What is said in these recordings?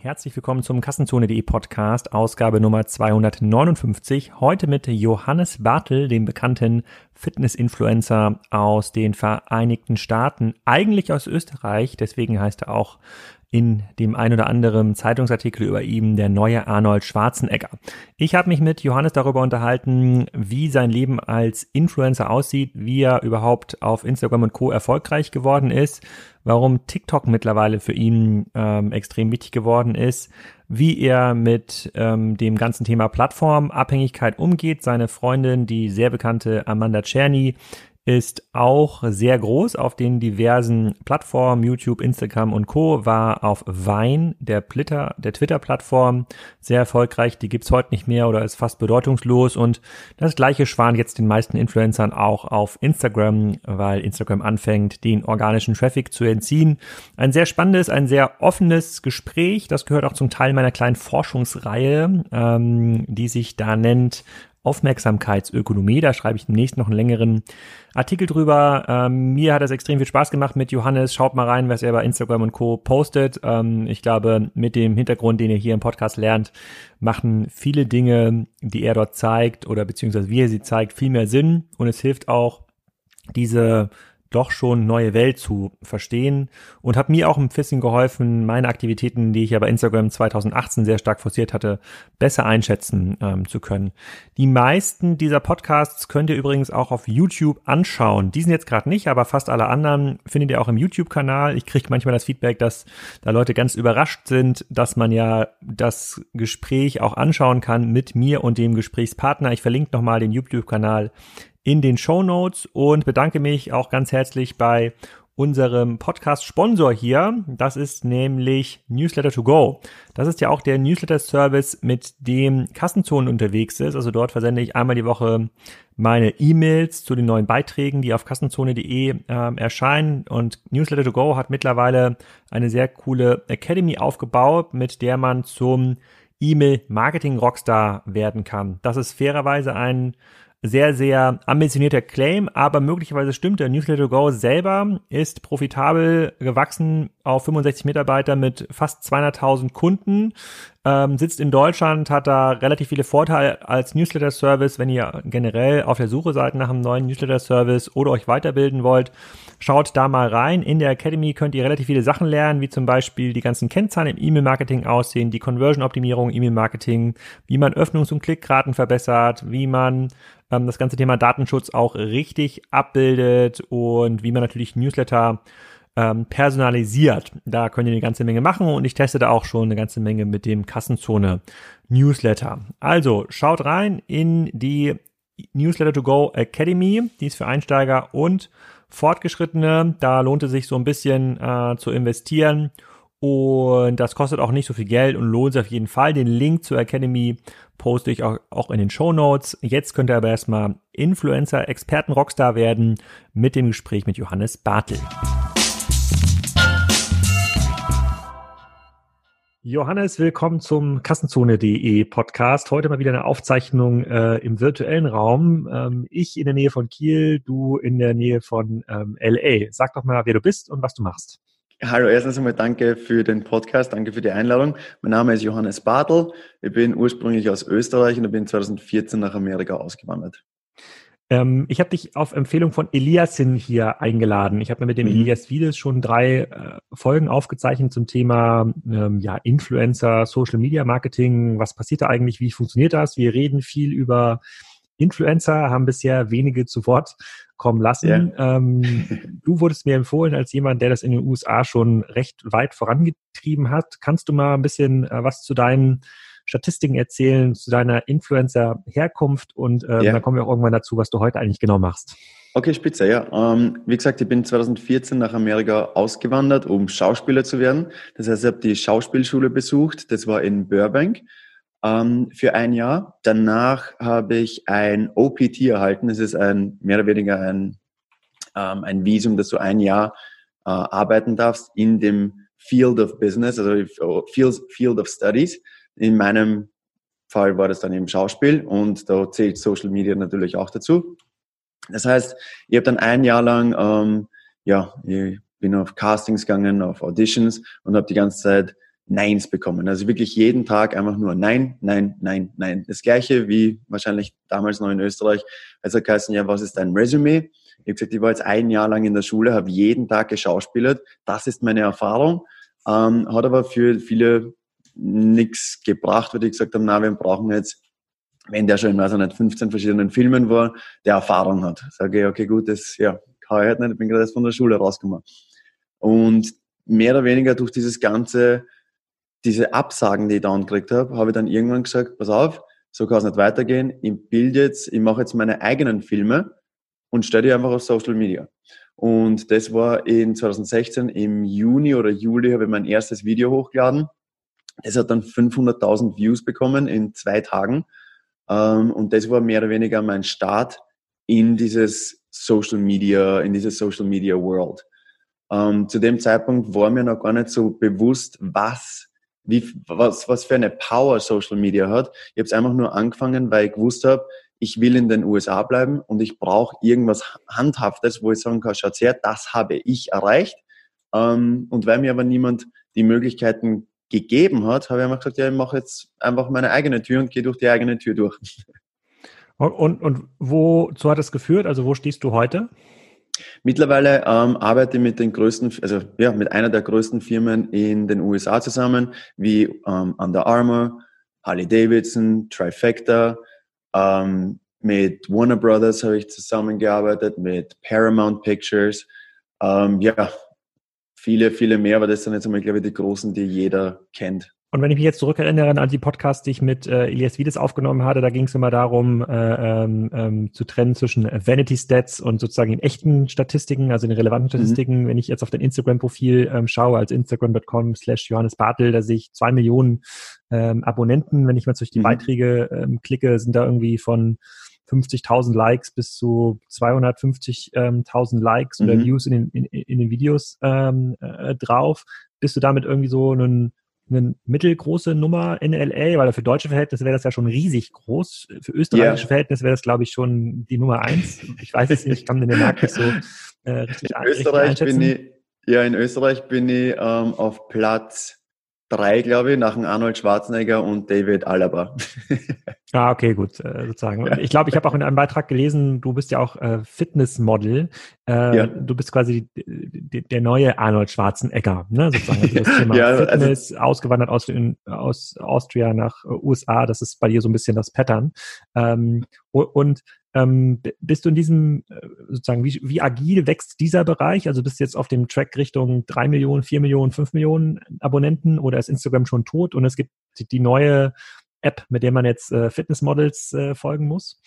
Herzlich willkommen zum Kassenzone.de Podcast, Ausgabe Nummer 259. Heute mit Johannes Bartel, dem bekannten Fitness-Influencer aus den Vereinigten Staaten, eigentlich aus Österreich, deswegen heißt er auch in dem ein oder anderen Zeitungsartikel über ihn der neue Arnold Schwarzenegger. Ich habe mich mit Johannes darüber unterhalten, wie sein Leben als Influencer aussieht, wie er überhaupt auf Instagram und Co erfolgreich geworden ist, warum TikTok mittlerweile für ihn ähm, extrem wichtig geworden ist, wie er mit ähm, dem ganzen Thema Plattformabhängigkeit umgeht. Seine Freundin, die sehr bekannte Amanda Czerny, ist auch sehr groß auf den diversen Plattformen, YouTube, Instagram und Co. war auf Vine, der, der Twitter-Plattform, sehr erfolgreich. Die gibt's heute nicht mehr oder ist fast bedeutungslos. Und das gleiche schwan jetzt den meisten Influencern auch auf Instagram, weil Instagram anfängt, den organischen Traffic zu entziehen. Ein sehr spannendes, ein sehr offenes Gespräch. Das gehört auch zum Teil meiner kleinen Forschungsreihe, ähm, die sich da nennt Aufmerksamkeitsökonomie. Da schreibe ich demnächst noch einen längeren Artikel drüber. Ähm, mir hat es extrem viel Spaß gemacht mit Johannes. Schaut mal rein, was er bei Instagram und Co. postet. Ähm, ich glaube, mit dem Hintergrund, den ihr hier im Podcast lernt, machen viele Dinge, die er dort zeigt oder beziehungsweise wie er sie zeigt, viel mehr Sinn. Und es hilft auch, diese doch schon neue Welt zu verstehen und hat mir auch ein bisschen geholfen, meine Aktivitäten, die ich ja bei Instagram 2018 sehr stark forciert hatte, besser einschätzen ähm, zu können. Die meisten dieser Podcasts könnt ihr übrigens auch auf YouTube anschauen. Die sind jetzt gerade nicht, aber fast alle anderen findet ihr auch im YouTube-Kanal. Ich kriege manchmal das Feedback, dass da Leute ganz überrascht sind, dass man ja das Gespräch auch anschauen kann mit mir und dem Gesprächspartner. Ich verlinke nochmal den YouTube-Kanal in den Show Notes und bedanke mich auch ganz herzlich bei unserem Podcast-Sponsor hier. Das ist nämlich Newsletter to Go. Das ist ja auch der Newsletter-Service, mit dem Kassenzonen unterwegs ist. Also dort versende ich einmal die Woche meine E-Mails zu den neuen Beiträgen, die auf kassenzone.de äh, erscheinen. Und Newsletter to Go hat mittlerweile eine sehr coole Academy aufgebaut, mit der man zum E-Mail-Marketing-Rockstar werden kann. Das ist fairerweise ein sehr, sehr ambitionierter Claim, aber möglicherweise stimmt der Newsletter Go selber ist profitabel gewachsen auf 65 Mitarbeiter mit fast 200.000 Kunden, ähm, sitzt in Deutschland, hat da relativ viele Vorteile als Newsletter-Service, wenn ihr generell auf der Suche seid nach einem neuen Newsletter-Service oder euch weiterbilden wollt. Schaut da mal rein. In der Academy könnt ihr relativ viele Sachen lernen, wie zum Beispiel die ganzen Kennzahlen im E-Mail-Marketing aussehen, die Conversion-Optimierung E-Mail-Marketing, wie man Öffnungs- und Klickraten verbessert, wie man ähm, das ganze Thema Datenschutz auch richtig abbildet und wie man natürlich Newsletter ähm, personalisiert. Da könnt ihr eine ganze Menge machen und ich teste da auch schon eine ganze Menge mit dem Kassenzone Newsletter. Also schaut rein in die Newsletter to Go Academy, die ist für Einsteiger und Fortgeschrittene. Da lohnt es sich so ein bisschen äh, zu investieren und das kostet auch nicht so viel Geld und lohnt sich auf jeden Fall. Den Link zur Academy poste ich auch, auch in den Show Notes. Jetzt könnt ihr aber erstmal Influencer, Experten, Rockstar werden mit dem Gespräch mit Johannes Bartel. Johannes, willkommen zum Kassenzone.de Podcast. Heute mal wieder eine Aufzeichnung äh, im virtuellen Raum. Ähm, ich in der Nähe von Kiel, du in der Nähe von ähm, LA. Sag doch mal, wer du bist und was du machst. Hallo, erstens einmal danke für den Podcast, danke für die Einladung. Mein Name ist Johannes Bartel. Ich bin ursprünglich aus Österreich und bin 2014 nach Amerika ausgewandert. Ähm, ich habe dich auf Empfehlung von Eliasin hier eingeladen. Ich habe mir mit dem mhm. Elias Wiedes schon drei äh, Folgen aufgezeichnet zum Thema ähm, ja, Influencer, Social Media Marketing. Was passiert da eigentlich? Wie funktioniert das? Wir reden viel über Influencer, haben bisher wenige zu Wort kommen lassen. Ja. Ähm, du wurdest mir empfohlen als jemand, der das in den USA schon recht weit vorangetrieben hat. Kannst du mal ein bisschen äh, was zu deinen Statistiken erzählen, zu deiner Influencer-Herkunft und äh, ja. dann kommen wir auch irgendwann dazu, was du heute eigentlich genau machst. Okay, spitze, ja. Ähm, wie gesagt, ich bin 2014 nach Amerika ausgewandert, um Schauspieler zu werden. Das heißt, ich habe die Schauspielschule besucht. Das war in Burbank ähm, für ein Jahr. Danach habe ich ein OPT erhalten. Das ist ein mehr oder weniger ein, ähm, ein Visum, dass du ein Jahr äh, arbeiten darfst in dem Field of Business, also oh, Field, Field of Studies. In meinem Fall war das dann eben Schauspiel und da zählt Social Media natürlich auch dazu. Das heißt, ich habe dann ein Jahr lang, ähm, ja, ich bin auf Castings gegangen, auf Auditions und habe die ganze Zeit Neins bekommen. Also wirklich jeden Tag einfach nur Nein, Nein, Nein, Nein. Das gleiche wie wahrscheinlich damals noch in Österreich. Also geheißen, ja, was ist dein Resümee? Ich habe gesagt, ich war jetzt ein Jahr lang in der Schule, habe jeden Tag geschauspielert. Das ist meine Erfahrung. Ähm, hat aber für viele nichts gebracht, weil die gesagt haben, na, wir brauchen jetzt, wenn der schon in, weiß ich nicht, 15 verschiedenen Filmen war, der Erfahrung hat. Sage ich, okay, gut, das, ja, kann ich halt nicht, ich bin gerade erst von der Schule rausgekommen. Und mehr oder weniger durch dieses ganze, diese Absagen, die ich dann gekriegt habe, habe ich dann irgendwann gesagt, pass auf, so kann es nicht weitergehen. Ich bilde jetzt, ich mache jetzt meine eigenen Filme und stelle die einfach auf Social Media. Und das war in 2016 im Juni oder Juli habe ich mein erstes Video hochgeladen. Das hat dann 500.000 Views bekommen in zwei Tagen. Ähm, und das war mehr oder weniger mein Start in dieses Social Media, in diese Social Media World. Ähm, zu dem Zeitpunkt war mir noch gar nicht so bewusst, was, wie, was, was für eine Power Social Media hat. Ich habe es einfach nur angefangen, weil ich gewusst habe, ich will in den USA bleiben und ich brauche irgendwas Handhaftes, wo ich sagen kann, schaut her, das habe ich erreicht. Ähm, und weil mir aber niemand die Möglichkeiten gegeben hat, habe ich einfach gesagt, ja, ich mache jetzt einfach meine eigene Tür und gehe durch die eigene Tür durch. Und, und, und wozu hat es geführt? Also wo stehst du heute? Mittlerweile ähm, arbeite ich mit den größten, also ja, mit einer der größten Firmen in den USA zusammen, wie ähm, Under Armour, Harley Davidson, Trifecta. Ähm, mit Warner Brothers habe ich zusammengearbeitet, mit Paramount Pictures. Ähm, ja, viele, viele mehr, aber das sind jetzt einmal, glaube ich, die großen, die jeder kennt. Und wenn ich mich jetzt zurückerinnere an die Podcasts, die ich mit äh, Elias Wiedes aufgenommen hatte, da ging es immer darum, äh, ähm, ähm, zu trennen zwischen Vanity Stats und sozusagen den echten Statistiken, also den relevanten mhm. Statistiken. Mhm. Wenn ich jetzt auf dein Instagram-Profil ähm, schaue, als instagram.com slash Johannes Bartel, da sehe ich zwei Millionen ähm, Abonnenten. Wenn ich mal durch die mhm. Beiträge ähm, klicke, sind da irgendwie von 50.000 Likes bis zu 250.000 ähm, Likes mhm. oder Views in den, in, in den Videos ähm, äh, drauf. Bist du damit irgendwie so ein eine mittelgroße Nummer in LA, weil für deutsche Verhältnisse wäre das ja schon riesig groß. Für österreichische yeah. Verhältnisse wäre das, glaube ich, schon die Nummer eins. Ich weiß es nicht, ich kann den Markt nicht so äh, richtig, in Österreich richtig bin ich, Ja, in Österreich bin ich ähm, auf Platz drei, glaube ich, nach dem Arnold Schwarzenegger und David Alaba. ah, okay, gut, äh, sozusagen. Ja. Ich glaube, ich habe auch in einem Beitrag gelesen, du bist ja auch äh, Fitnessmodel. Äh, ja. Du bist quasi der neue Arnold Schwarzenegger, ne? sozusagen. Also das Thema ja, also Fitness, also, ausgewandert aus, aus Austria nach äh, USA, das ist bei dir so ein bisschen das Pattern. Ähm, und ähm, bist du in diesem, äh, sozusagen, wie, wie agil wächst dieser Bereich? Also bist du jetzt auf dem Track Richtung drei Millionen, vier Millionen, fünf Millionen Abonnenten oder ist Instagram schon tot und es gibt die neue App, mit der man jetzt äh, Fitnessmodels äh, folgen muss?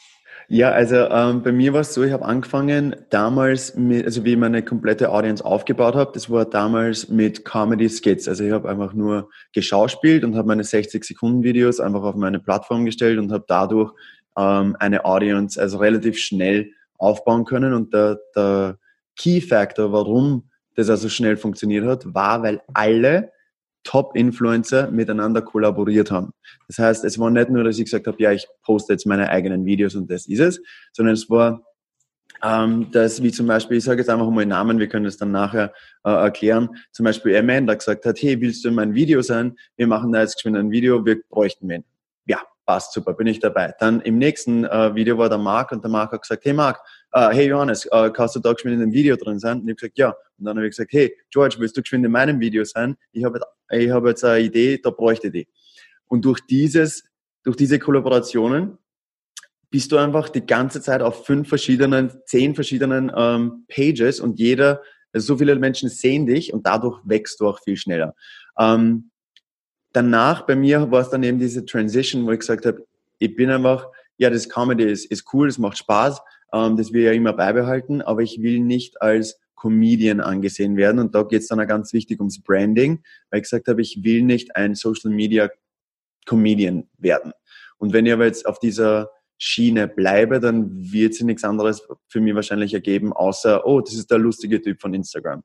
Ja, also ähm, bei mir war es so, ich habe angefangen damals mit, also wie ich meine komplette Audience aufgebaut habe, das war damals mit Comedy Skits. Also ich habe einfach nur geschauspielt und habe meine 60 Sekunden Videos einfach auf meine Plattform gestellt und habe dadurch ähm, eine Audience also relativ schnell aufbauen können. Und der, der Key Factor, warum das also schnell funktioniert hat, war, weil alle Top-Influencer miteinander kollaboriert haben. Das heißt, es war nicht nur, dass ich gesagt habe, ja, ich poste jetzt meine eigenen Videos und das ist es, sondern es war, ähm, dass wie zum Beispiel, ich sage jetzt einfach mal Namen, wir können das dann nachher äh, erklären, zum Beispiel Amanda gesagt hat, hey, willst du in mein Video sein? Wir machen da jetzt geschwind ein Video, wir bräuchten wen. Ja, passt super, bin ich dabei. Dann im nächsten äh, Video war der Marc und der Marc hat gesagt, hey Marc, äh, hey Johannes, äh, kannst du da geschwind in dem Video drin sein? Und ich habe gesagt, ja. Und dann habe ich gesagt, hey George, willst du geschwind in meinem Video sein? Ich habe ich hab jetzt eine Idee, da bräuchte ich die. Und durch dieses, durch diese Kollaborationen bist du einfach die ganze Zeit auf fünf verschiedenen, zehn verschiedenen ähm, Pages und jeder, also so viele Menschen sehen dich und dadurch wächst du auch viel schneller. Ähm, danach bei mir war es dann eben diese Transition, wo ich gesagt habe, ich bin einfach, ja, das Comedy ist, ist cool, es macht Spaß, ähm, das will ich ja immer beibehalten, aber ich will nicht als Comedian angesehen werden. Und da geht es dann auch ganz wichtig ums Branding, weil ich gesagt habe, ich will nicht ein Social Media Comedian werden. Und wenn ich aber jetzt auf dieser Schiene bleibe, dann wird sich nichts anderes für mich wahrscheinlich ergeben, außer, oh, das ist der lustige Typ von Instagram.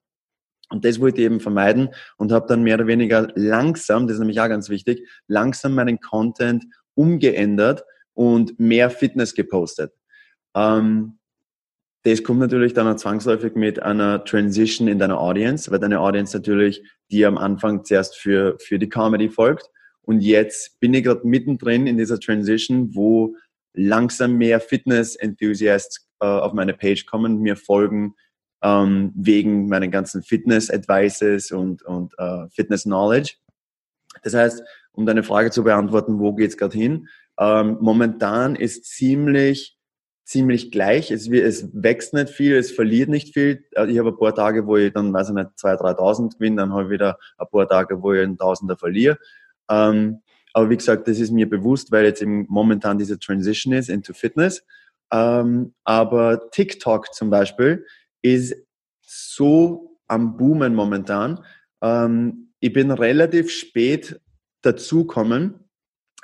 Und das wollte ich eben vermeiden und habe dann mehr oder weniger langsam, das ist nämlich auch ganz wichtig, langsam meinen Content umgeändert und mehr Fitness gepostet. Ähm, das kommt natürlich dann auch zwangsläufig mit einer Transition in deiner Audience, weil deine Audience natürlich die am Anfang zuerst für, für die Comedy folgt. Und jetzt bin ich gerade mittendrin in dieser Transition, wo langsam mehr Fitness-Enthusiasts äh, auf meine Page kommen, mir folgen ähm, wegen meinen ganzen Fitness-Advices und, und äh, Fitness-Knowledge. Das heißt, um deine Frage zu beantworten, wo geht's gerade hin? Ähm, momentan ist ziemlich, ziemlich gleich. Es, es wächst nicht viel, es verliert nicht viel. Also ich habe ein paar Tage, wo ich dann, weiß ich nicht, 2.000, 3.000 gewinne, dann habe ich wieder ein paar Tage, wo ich einen Tausender verliere. Ähm, aber wie gesagt, das ist mir bewusst, weil jetzt eben momentan diese Transition ist into Fitness. Ähm, aber TikTok zum Beispiel ist so am Boomen momentan. Ähm, ich bin relativ spät dazukommen,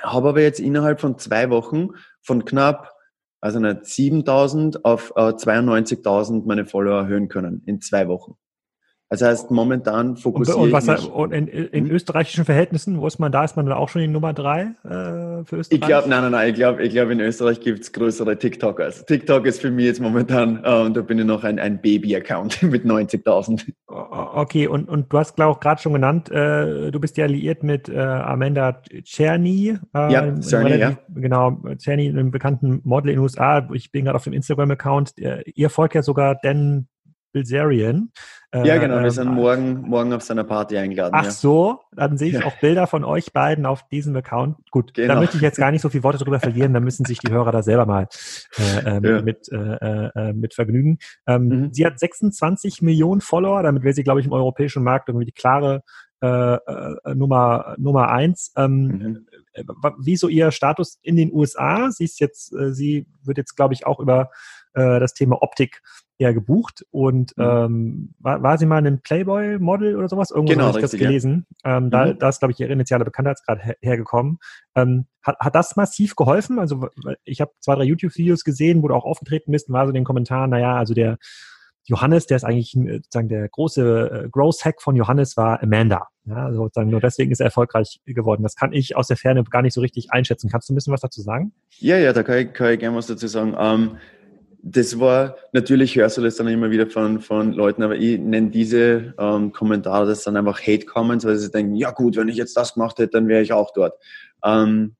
habe aber jetzt innerhalb von zwei Wochen von knapp also nicht 7000 auf äh, 92.000 meine Follower erhöhen können in zwei Wochen. Das heißt, momentan fokussiere und, und was, mich. Und in, in, österreichischen Verhältnissen, wo ist man da? Ist man da auch schon die Nummer drei äh, für Österreich? Ich glaube, nein, nein, nein. Ich glaube, ich glaub, in Österreich gibt's größere TikTokers. TikTok ist für mich jetzt momentan, äh, und da bin ich noch ein, ein Baby-Account mit 90.000. Okay, und, und du hast, glaube ich, gerade schon genannt, äh, du bist ja liiert mit äh, Amanda Czerny. Äh, ja, Czerny, ja. Genau, Czerny, einem bekannten Model in den USA. Ich bin gerade auf dem Instagram-Account. Ihr folgt ja sogar Dan Bilzerian. Ja, genau, wir ähm, sind morgen, morgen auf seiner Party eingeladen. Ach ja. so, dann sehe ich auch Bilder von euch beiden auf diesem Account. Gut, genau. da möchte ich jetzt gar nicht so viele Worte drüber verlieren, da müssen sich die Hörer da selber mal äh, äh, ja. mit, äh, äh, mit vergnügen. Ähm, mhm. Sie hat 26 Millionen Follower, damit wäre sie, glaube ich, im europäischen Markt irgendwie die klare äh, äh, Nummer, Nummer eins. Ähm, mhm. Wie so ihr Status in den USA? Sie ist jetzt, äh, sie wird jetzt, glaube ich, auch über äh, das Thema Optik eher gebucht und mhm. ähm, war, war sie mal ein Playboy-Model oder sowas? Irgendwo genau, habe ich richtig, das gelesen. Ja. Ähm, da, mhm. da ist, glaube ich, ihr initialer Bekanntheitsgrad her hergekommen. Ähm, hat, hat das massiv geholfen? Also ich habe zwei, drei YouTube-Videos gesehen, wo du auch aufgetreten bist und war so in den Kommentaren, naja, also der Johannes, der ist eigentlich äh, sozusagen der große äh, Growth-Hack von Johannes war Amanda. Ja, also sozusagen nur deswegen ist er erfolgreich geworden. Das kann ich aus der Ferne gar nicht so richtig einschätzen. Kannst du ein bisschen was dazu sagen? Ja, ja, da kann ich, kann ich gerne was dazu sagen. Ähm, das war, natürlich hörst du das dann immer wieder von, von Leuten, aber ich nenne diese ähm, Kommentare, das sind einfach Hate-Comments, weil sie denken, ja gut, wenn ich jetzt das gemacht hätte, dann wäre ich auch dort. Ähm,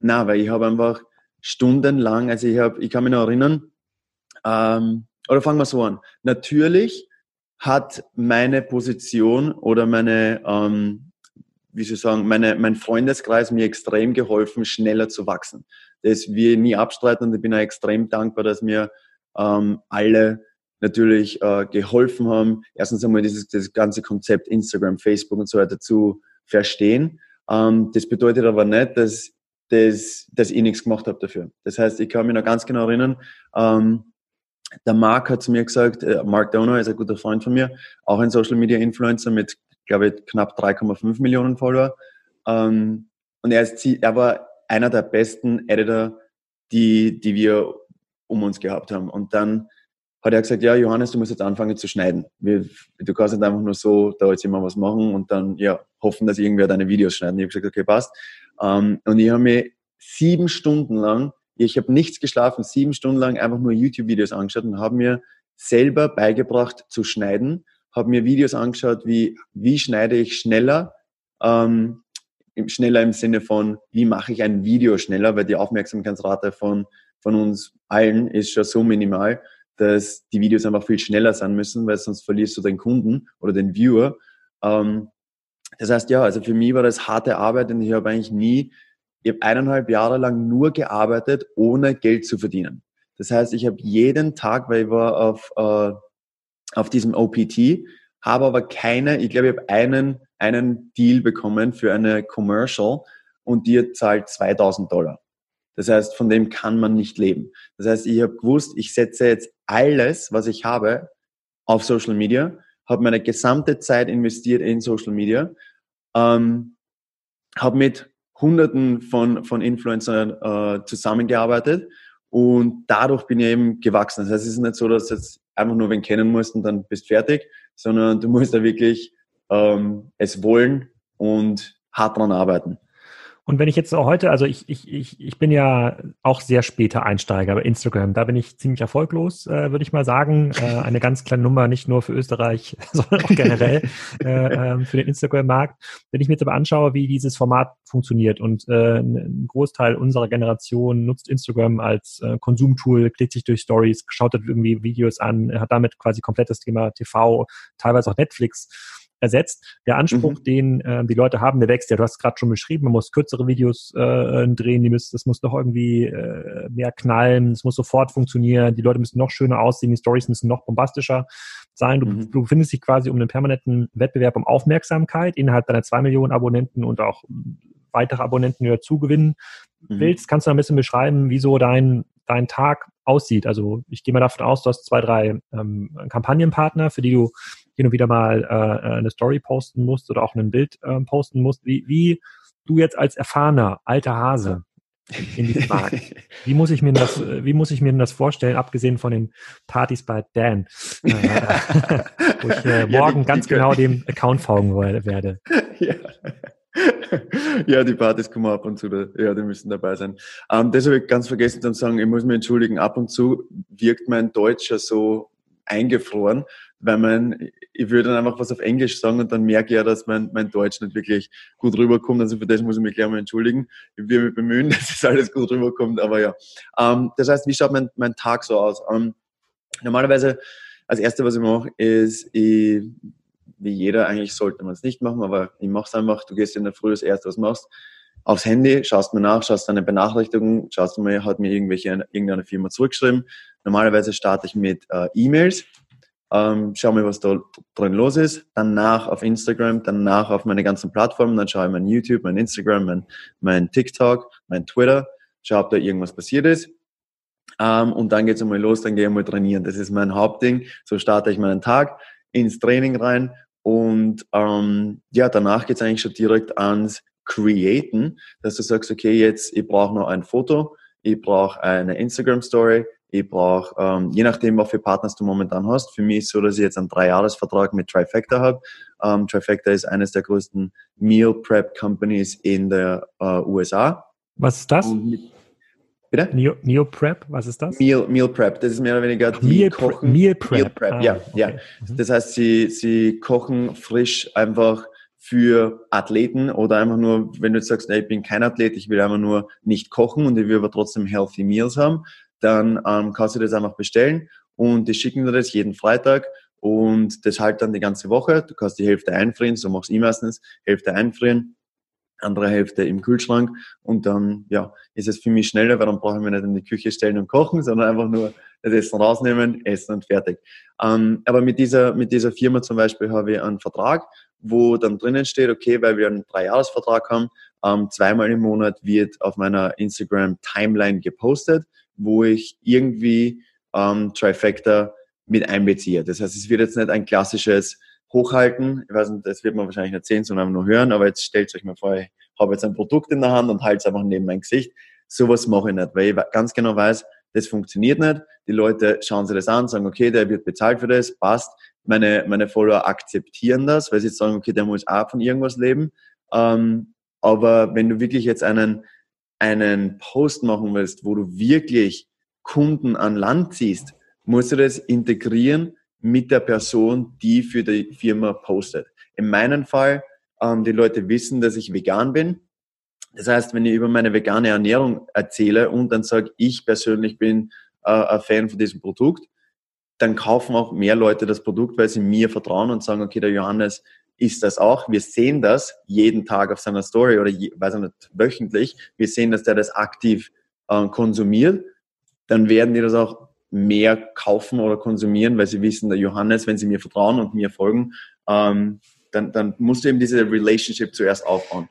na, weil ich habe einfach stundenlang, also ich habe, ich kann mich noch erinnern, ähm, oder fangen wir so an. Natürlich hat meine Position oder meine, ähm, wie soll ich sagen, meine, mein Freundeskreis mir extrem geholfen, schneller zu wachsen das wir nie abstreiten und ich bin auch extrem dankbar, dass mir ähm, alle natürlich äh, geholfen haben, erstens einmal dieses, dieses ganze Konzept Instagram, Facebook und so weiter zu verstehen. Ähm, das bedeutet aber nicht, dass, dass, dass ich nichts gemacht habe dafür. Das heißt, ich kann mich noch ganz genau erinnern, ähm, der Mark hat zu mir gesagt, äh, Mark Donner ist ein guter Freund von mir, auch ein Social Media Influencer mit, glaube ich, knapp 3,5 Millionen Follower. Ähm, und er, ist, er war einer der besten Editor, die, die wir um uns gehabt haben. Und dann hat er gesagt, ja, Johannes, du musst jetzt anfangen zu schneiden. Wir, du kannst nicht einfach nur so da jetzt immer was machen und dann ja hoffen, dass irgendwer deine Videos schneidet. Ich habe gesagt, okay, passt. Um, ähm, und ich habe mir sieben Stunden lang, ich habe nichts geschlafen, sieben Stunden lang einfach nur YouTube-Videos angeschaut und habe mir selber beigebracht zu schneiden, habe mir Videos angeschaut, wie, wie schneide ich schneller, ähm, schneller im Sinne von, wie mache ich ein Video schneller, weil die Aufmerksamkeitsrate von, von uns allen ist schon so minimal, dass die Videos einfach viel schneller sein müssen, weil sonst verlierst du den Kunden oder den Viewer. Ähm, das heißt, ja, also für mich war das harte Arbeit und ich habe eigentlich nie, ich habe eineinhalb Jahre lang nur gearbeitet, ohne Geld zu verdienen. Das heißt, ich habe jeden Tag, weil ich war auf, äh, auf diesem OPT, habe aber keine, ich glaube, ich habe einen, einen Deal bekommen für eine Commercial und die zahlt 2000 Dollar. Das heißt, von dem kann man nicht leben. Das heißt, ich habe gewusst, ich setze jetzt alles, was ich habe, auf Social Media, habe meine gesamte Zeit investiert in Social Media, ähm, habe mit Hunderten von, von Influencern äh, zusammengearbeitet und dadurch bin ich eben gewachsen. Das heißt, es ist nicht so, dass du jetzt einfach nur wen kennen musst und dann bist fertig, sondern du musst da wirklich ähm, es wollen und hart dran arbeiten. Und wenn ich jetzt heute, also ich, ich, ich, ich bin ja auch sehr später Einsteiger bei Instagram. Da bin ich ziemlich erfolglos, äh, würde ich mal sagen. Äh, eine ganz kleine Nummer, nicht nur für Österreich, sondern auch generell äh, äh, für den Instagram-Markt. Wenn ich mir jetzt aber anschaue, wie dieses Format funktioniert und äh, ein Großteil unserer Generation nutzt Instagram als äh, Konsumtool, klickt sich durch Stories, schaut irgendwie Videos an, hat damit quasi komplett das Thema TV, teilweise auch Netflix ersetzt. Der Anspruch, mhm. den äh, die Leute haben, der wächst ja. Du hast gerade schon beschrieben, man muss kürzere Videos äh, drehen, die müssen, das muss doch irgendwie äh, mehr knallen, es muss sofort funktionieren, die Leute müssen noch schöner aussehen, die Stories müssen noch bombastischer sein. Du, mhm. du befindest dich quasi um einen permanenten Wettbewerb um Aufmerksamkeit innerhalb deiner zwei Millionen Abonnenten und auch weitere Abonnenten wieder zugewinnen mhm. willst. Kannst du ein bisschen beschreiben, wieso dein, dein Tag aussieht? Also ich gehe mal davon aus, du hast zwei, drei ähm, Kampagnenpartner, für die du hin und wieder mal äh, äh, eine Story posten musst oder auch ein Bild äh, posten musst, wie, wie du jetzt als erfahrener alter Hase in diesem Markt, wie muss ich mir das, äh, wie muss ich mir das vorstellen, abgesehen von den Partys bei Dan, äh, wo ich äh, morgen ja, die, ganz die genau dem Account folgen werde. Ja. ja, die Partys kommen ab und zu, ja, die müssen dabei sein. Ähm, das habe ich ganz vergessen zu sagen, ich muss mich entschuldigen, ab und zu wirkt mein Deutsch ja so eingefroren, weil man, ich würde dann einfach was auf Englisch sagen und dann merke ich ja, dass mein, mein Deutsch nicht wirklich gut rüberkommt. Also für das muss ich mich gleich mal entschuldigen. Ich will mich bemühen, dass es alles gut rüberkommt, aber ja. Ähm, das heißt, wie schaut mein, mein Tag so aus? Ähm, normalerweise, als erste, was ich mache, ist, ich, wie jeder eigentlich sollte man es nicht machen, aber ich mache es einfach. Du gehst in der Früh das erste, was machst, aufs Handy, schaust mir nach, schaust deine Benachrichtigungen, schaust mir, hat mir irgendwelche, irgendeine Firma zurückgeschrieben. Normalerweise starte ich mit äh, E-Mails ähm, schau mir, was da drin los ist. Danach auf Instagram, danach auf meine ganzen Plattformen, dann schaue ich mein YouTube, mein Instagram, mein, mein TikTok, mein Twitter, schau, ob da irgendwas passiert ist. Ähm, und dann geht's einmal los, dann gehe ich mal trainieren. Das ist mein Hauptding. So starte ich meinen Tag ins Training rein. Und ähm, ja, danach geht's eigentlich schon direkt ans Createn, dass du sagst, okay, jetzt ich brauche noch ein Foto, ich brauche eine Instagram Story, ich brauche, ähm, je nachdem, was für Partners du momentan hast. Für mich ist es so, dass ich jetzt einen Dreijahresvertrag mit Trifecta habe. Ähm, Trifecta ist eines der größten Meal Prep Companies in der äh, USA. Was ist das? Bitte? Meal, Meal Prep, was ist das? Meal, Meal Prep, das ist mehr oder weniger die Meal kochen. Meal Prep, Meal Prep. Ah, ja, okay. ja. Mhm. Das heißt, sie, sie kochen frisch einfach für Athleten oder einfach nur, wenn du jetzt sagst, ey, ich bin kein Athlet, ich will einfach nur nicht kochen und ich will aber trotzdem Healthy Meals haben, dann ähm, kannst du das einfach bestellen und die schicken dir das jeden Freitag und das halt dann die ganze Woche. Du kannst die Hälfte einfrieren, so machst du meistens, Hälfte einfrieren, andere Hälfte im Kühlschrank und dann ja, ist es für mich schneller, weil dann brauche ich mir nicht in die Küche stellen und kochen, sondern einfach nur das Essen rausnehmen, essen und fertig. Ähm, aber mit dieser, mit dieser Firma zum Beispiel habe ich einen Vertrag, wo dann drinnen steht, okay, weil wir einen Dreijahresvertrag haben, ähm, zweimal im Monat wird auf meiner Instagram Timeline gepostet wo ich irgendwie ähm, Trifecta mit einbeziehe. Das heißt, es wird jetzt nicht ein klassisches Hochhalten, ich weiß nicht, das wird man wahrscheinlich nicht sehen, sondern nur hören, aber jetzt stellt euch mal vor, ich habe jetzt ein Produkt in der Hand und halte es einfach neben mein Gesicht. Sowas mache ich nicht, weil ich ganz genau weiß, das funktioniert nicht. Die Leute schauen sich das an, sagen, okay, der wird bezahlt für das, passt. Meine, meine Follower akzeptieren das, weil sie sagen, okay, der muss auch von irgendwas leben. Ähm, aber wenn du wirklich jetzt einen einen Post machen willst, wo du wirklich Kunden an Land ziehst, musst du das integrieren mit der Person, die für die Firma postet. In meinem Fall, ähm, die Leute wissen, dass ich vegan bin. Das heißt, wenn ich über meine vegane Ernährung erzähle und dann sage, ich persönlich bin äh, ein Fan von diesem Produkt, dann kaufen auch mehr Leute das Produkt, weil sie mir vertrauen und sagen, okay, der Johannes ist das auch. Wir sehen das jeden Tag auf seiner Story oder je, weiß ich nicht, wöchentlich. Wir sehen, dass der das aktiv äh, konsumiert. Dann werden die das auch mehr kaufen oder konsumieren, weil sie wissen, der Johannes, wenn sie mir vertrauen und mir folgen, ähm, dann, dann musst du eben diese Relationship zuerst aufbauen.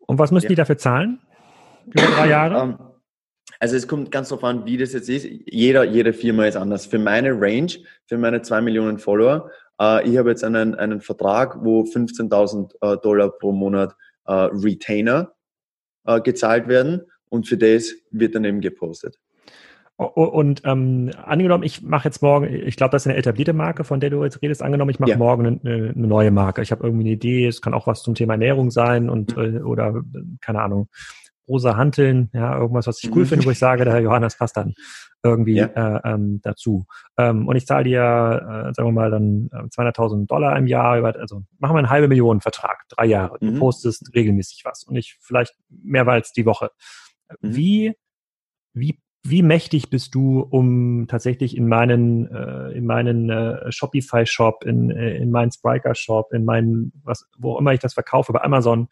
Und was müssen ja. die dafür zahlen? Über drei Jahre? Ähm, also es kommt ganz darauf an, wie das jetzt ist. Jeder, jede Firma ist anders. Für meine Range, für meine zwei Millionen Follower, äh, ich habe jetzt einen, einen Vertrag, wo 15.000 äh, Dollar pro Monat äh, Retainer gezahlt werden und für das wird dann eben gepostet. Und ähm, angenommen, ich mache jetzt morgen, ich glaube, das ist eine etablierte Marke, von der du jetzt redest. Angenommen, ich mache ja. morgen eine, eine, neue Marke. Ich habe irgendwie eine Idee, es kann auch was zum Thema Ernährung sein und mhm. oder keine Ahnung, rosa Hanteln, ja, irgendwas, was ich cool mhm. finde, wo ich sage, der Herr Johannes passt dann irgendwie ja. äh, ähm, dazu. Ähm, und ich zahle dir, äh, sagen wir mal, dann 200.000 äh, Dollar im Jahr, über, also machen wir einen halbe Millionen Vertrag, drei Jahre. Du mhm. postest regelmäßig was und ich vielleicht mehrmals die Woche. Mhm. Wie, wie wie mächtig bist du, um tatsächlich in meinen, äh, in meinen äh, Shopify-Shop, in, äh, in meinen Spriker-Shop, in meinen, was, wo immer ich das verkaufe, bei Amazon,